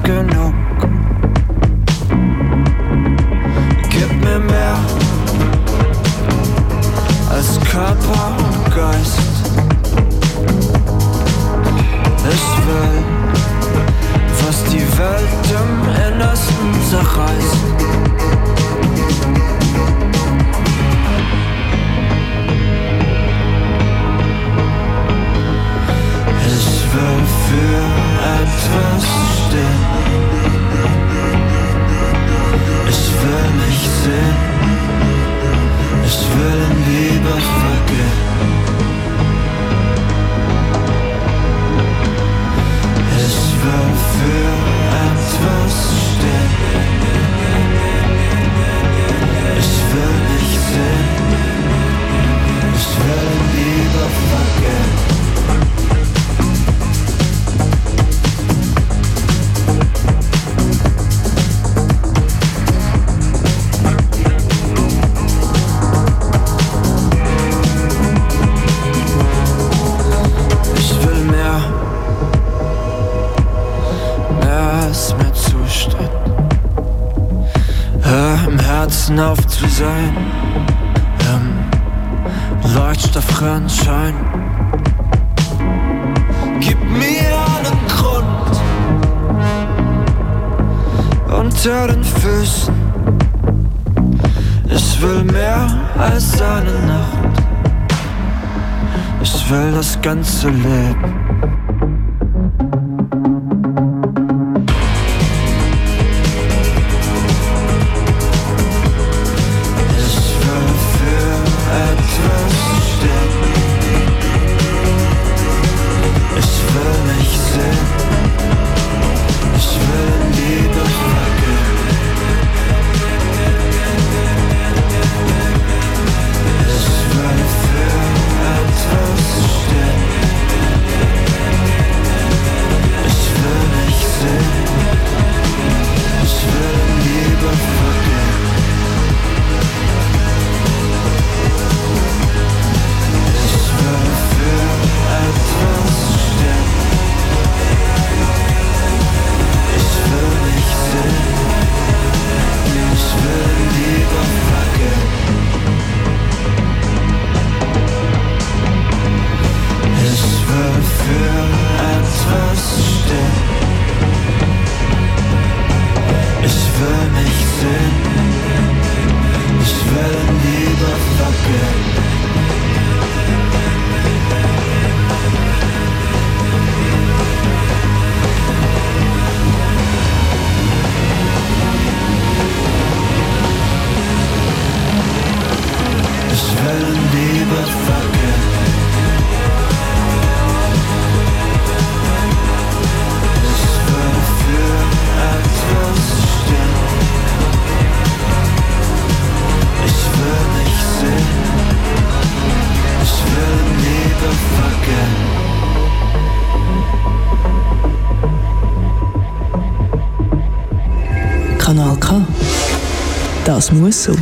good. Ich will das so.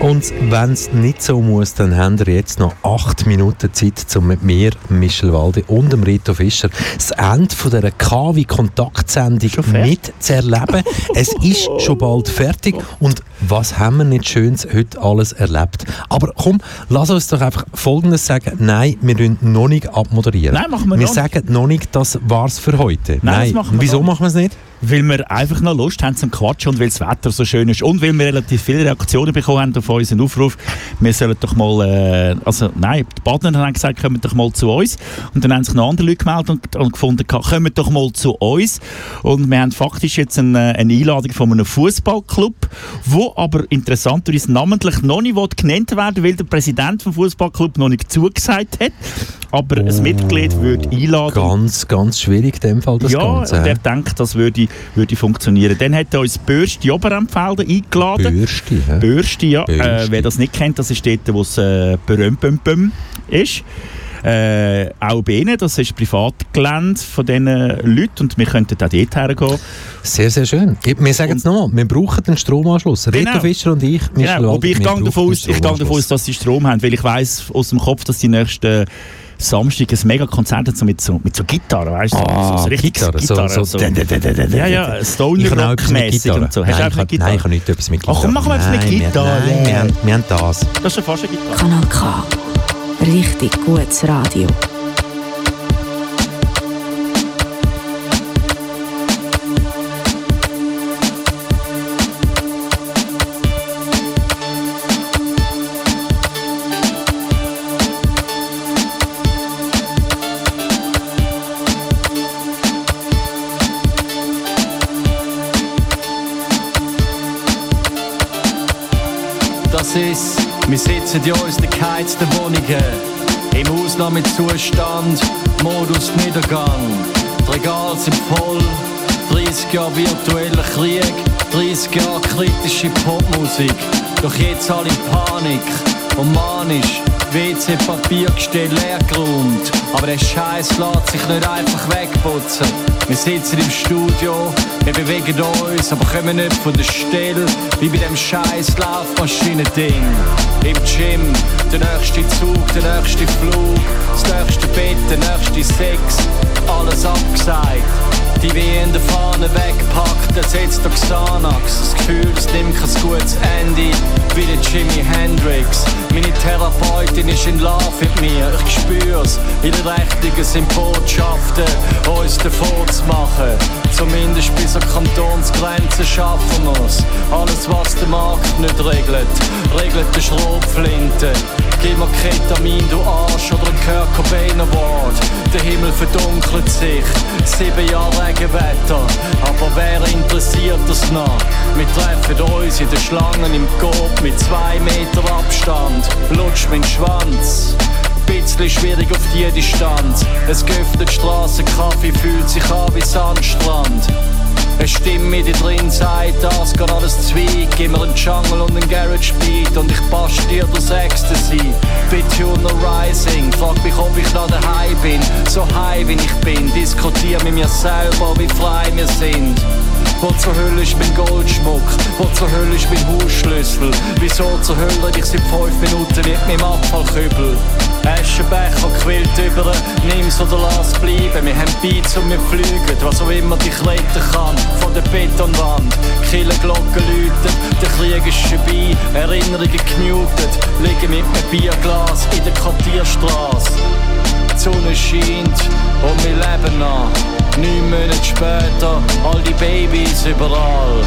Und wenn es nicht so muss, dann haben wir jetzt noch acht Minuten Zeit, um mit mir, Michel Walde und dem Rito Fischer das Ende von dieser KW-Kontaktsendung mitzuerleben. es ist schon bald fertig und was haben wir nicht Schönes heute alles erlebt? Aber komm, lass uns doch einfach Folgendes sagen. Nein, wir müssen noch nicht abmoderieren. Nein, machen wir, wir noch sagen noch nicht, das war's für heute. Nein, Nein. Wieso machen wir es nicht? Weil wir einfach noch Lust haben zum Quatschen und weil das Wetter so schön ist und weil wir relativ viele Reaktionen bekommen haben auf unseren Aufruf. Wir sollen doch mal, äh, also nein, die Partner haben gesagt, kommen doch mal zu uns und dann haben sich noch andere Leute gemeldet und, und gefunden, kommen doch mal zu uns und wir haben faktisch jetzt eine, eine Einladung von einem Fußballclub, wo aber interessanterweise namentlich noch nicht genannt werden weil der Präsident vom Fußballclub noch nicht zugesagt hat aber oh, ein Mitglied würde einladen. Ganz, ganz schwierig in dem Fall das ja, Ganze. Ja, und er denkt, das würde, würde funktionieren. Dann hat er uns Bürsti Oberempfelden eingeladen. Bürsti, hä? Bürsti, ja. Bürsti. Äh, wer das nicht kennt, das ist dort, wo es äh, ist. Äh, auch bei ihnen, das ist Privatgelände von diesen Leuten und wir könnten auch dort hergehen. Sehr, sehr schön. Wir sagen es nochmal, wir brauchen den Stromanschluss. Genau. Rita Fischer und ich, genau. Aber ich gehe davon aus, dass sie Strom haben, weil ich weiss aus dem Kopf, dass die nächsten Samstag ein mega Konzert so mit so, mit so Gitarre, weißt du? Ah, so, so richtig Gitarre. Gitarre so, so, so, ja, ja, Stoner Rock-mäßig und so. Hast nein, du Gitarre? Nein, ich habe nicht etwas mit Gitarre. Ach komm, machen wir etwas mit Gitarre. Nein, wir, haben, wir haben das. Das ist ja fast eine Gitarre. Kanal K. Richtig gutes Radio. Wir sitzen in unseren geheizten Wohnungen, im Ausnahmezustand, Modus Niedergang. Die Regale sind voll, 30 Jahre virtueller Krieg, 30 Jahre kritische Popmusik. Doch jetzt alle in Panik und manisch WC-Papiergestell leer geräumt. Aber der Scheiß lässt sich nicht einfach wegputzen. Wir sitzen im Studio, wir bewegen uns, aber kommen nicht von der Stelle. Wie bei dem scheiß Laufmaschinen-Ding. Im Gym, der nächste Zug, der nächste Flug, das nächste Bett, der nächste Sex. Alles abgesagt. Die der Fahne wegpackt, ersetzt der Xanax. Das fühl's, nimm kein gutes Ende, wie der Jimi Hendrix. Meine Therapeutin ist in Love mit mir, ich spür's. Ihre Rechnungen sind Botschaften, uns davor zu machen. Zumindest bis zur Kantonsgrenze schaffen wir's. Alles, was der Markt nicht regelt, regelt die Schrotflinte. Gib mir Ketamin, du Arsch, oder ein Kurt Cobain Award. Der Himmel verdunkelt sich, sieben Jahre Regenwetter. Aber wer interessiert das noch? Wir treffen uns in den Schlangen im Coop mit zwei Meter Abstand. Lutsch mein Schwanz. Bisschen schwierig auf die Distanz. Es göftet Strassenkaffee, fühlt sich an wie Sandstrand. Eine Stimme dir drin sagt, das geht alles zwei. Gib mir einen Jungle und einen Garage Beat und ich basch dir das Ecstasy. Bituner Rising, frag mich, ob ich noch daheim bin. So high wie ich bin, diskutier mit mir selber, wie frei wir sind. Wo zur Hölle ist mein Goldschmuck? Wo zur Hölle ist mein Hausschlüssel? Wieso zur Hölle ich seit fünf Minuten mit dem Abfallkübel? Aschenbecher quillt über, nimm's oder lass bleiben. Wir haben Beats und wir fliegen, was auch immer dich retten kann. Von der Betonwand, Killerglocken läuten, der Krieg ist vorbei, Erinnerungen gemutet. Liegen mit einem Bierglas in der Quartierstraße. Die Sonne scheint und wir leben noch. Neun Monate später, all die Babys überall.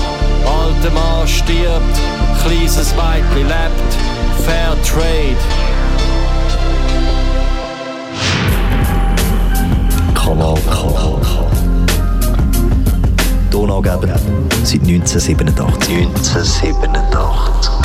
Alter Mann stirbt, kleines Mädchen lebt. Fair Trade. Kanal K. Donaugeber seit 1987. 1987.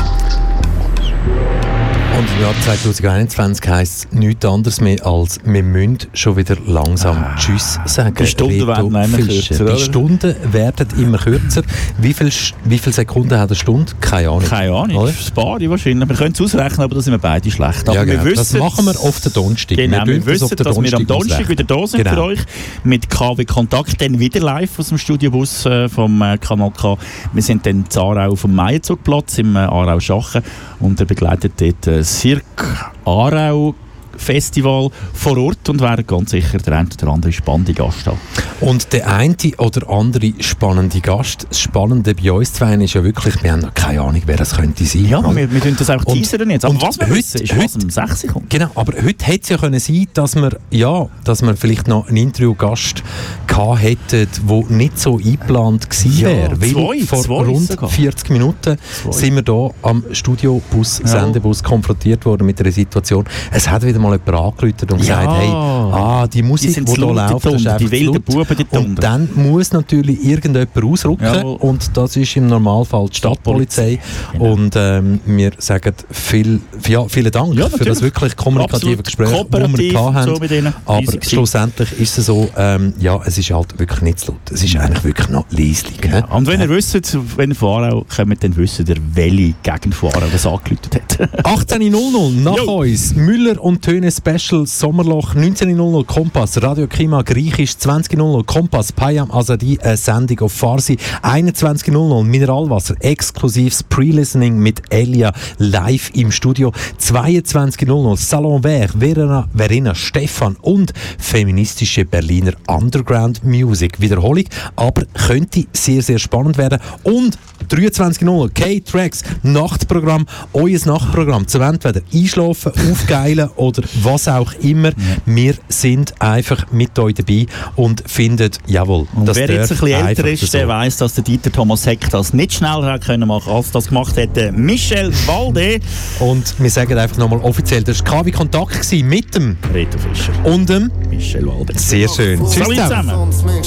Und im Jahr 2021 heisst es nichts anderes mehr als wir müssen schon wieder langsam ah, Tschüss sagen. Die Stunden werden immer kürzer. Die? Stunden werden immer kürzer. Wie viele wie viel Sekunden hat eine Stunde? Keine Ahnung. Keine Ahnung, Oder? das Spari wahrscheinlich. Wir können es ausrechnen, aber da sind wir beide schlecht. Aber Ja, genau. wir das wissen, machen wir auf den Donnerstag. Genau, wir, das auf wissen, den dass wir am Donnerstag wieder da sind Genau. für euch mit KW Kontakt, dann wieder live aus dem Studiobus äh, vom äh, Kanal K. Wir sind dann in Aarau auf dem Meienzugplatz im äh, Aarau Schachen und er begleitet dort Sirk Aarau Festival vor Ort und werden ganz sicher der ein oder andere spannende Gast haben. Und der eine oder andere spannende Gast, das Spannende bei uns zwei ist ja wirklich, wir haben noch keine Ahnung, wer das könnte sein. Ja, wir, wir tun das einfach Und- teasern jetzt. Aber und was wir heute- wissen, ist, was heute- um 6 Uhr kommt. Genau, aber heute hätte es ja können sein, dass wir, ja, dass wir vielleicht noch einen Interviewgast gehabt hätten, der nicht so eingeplant gewesen Ja, wäre. Weil zwei, vor zwei rund sogar. 40 Minuten Zwei. sind wir hier am Studiobus, Ja. Sendebus konfrontiert worden mit einer Situation. Es hat wieder mal jemand angerufen und gesagt, Ja. hey, ah, die Musik, Die hier die läuft, das ist einfach die wilden. Buben, die. Und dann muss natürlich irgendjemand ausrücken Jawohl. und das ist im Normalfall die Stadtpolizei. Genau. Und ähm, wir sagen viel, ja, vielen Dank Ja, für das wirklich kommunikative Absolut Gespräch, das wir haben. so ihnen. Aber schlussendlich ist es so, ähm, ja, es ist halt wirklich nicht zu laut. Es ist eigentlich wirklich noch leislich. hä? Und wenn ihr wisst, wenn ihr von Aarau kommt, dann wisst ihr, welche Gegend von Aarau das angelötet hat. 18.00 nach Jo. uns. Müller und Töne Special Sommerloch. 19.00 Kompass. Radio Klima Griechisch. 20.00 Kompass. Payam Azadi. Eine Sendung auf Farsi. 21.00 Mineralwasser. Exklusives Pre-Listening mit Elia live im Studio. 22.00 Salon Vert. Verena, Verena Stefan und feministische Berliner Underground Music. Wiederholung, aber könnte sehr, sehr spannend werden. Und 23.00 K-Tracks Nachtprogramm. Euer Nachtprogramm zum entweder einschlafen, aufgeilen oder was auch immer. Wir sind einfach mit euch dabei und finden, jawohl, Und das wer jetzt ein bisschen älter ist, der weiss, dass der Dieter Thomas Heck das nicht schneller hat können machen, als das gemacht hätte Michel Walde. Und wir sagen einfach nochmal offiziell, das war KW Kontakt gewesen mit dem Reto Fischer. und dem Michel Walde. Sehr schön. Tschüss zusammen. zusammen.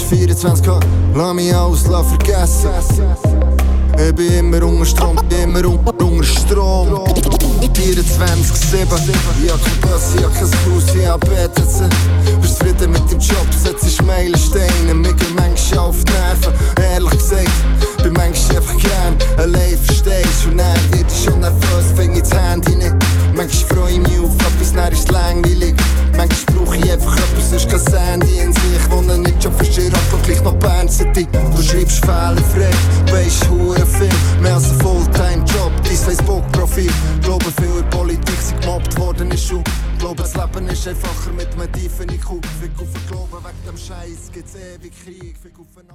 Ich bin immer unter Strom, immer unter, Strom. 24-7, ich hab kein Bus, ich hab kein Haus, ich hab BTC. Bist zufrieden mit dem Job, setzt Meilensteine, mir gehen manchmal auf die Nerven. Ehrlich gesagt, bin manchmal einfach gern allein, verstehst Und dann wird ich schon nervös, fäng ich das Handy nicht. Manchmal freu ich mich auf etwas, dann ist es langweilig. Manchmal brauch ich einfach etwas, sonst kein Sandy in sich. Ich wohne nicht schon verstehe, aber gleich noch Bern City. Du schreibst fehlerfrei, weisst hure viel. Mehr als ein Fulltime-Job, dein Facebook-Profil. Glaube viel in Politik sind gemobbt worden in Schule. Glaube das Leben ist einfacher mit einem tiefen IQ. Fick auf den Glauben, wegen dem Scheiß gibt's ewig Krieg. Fick auf den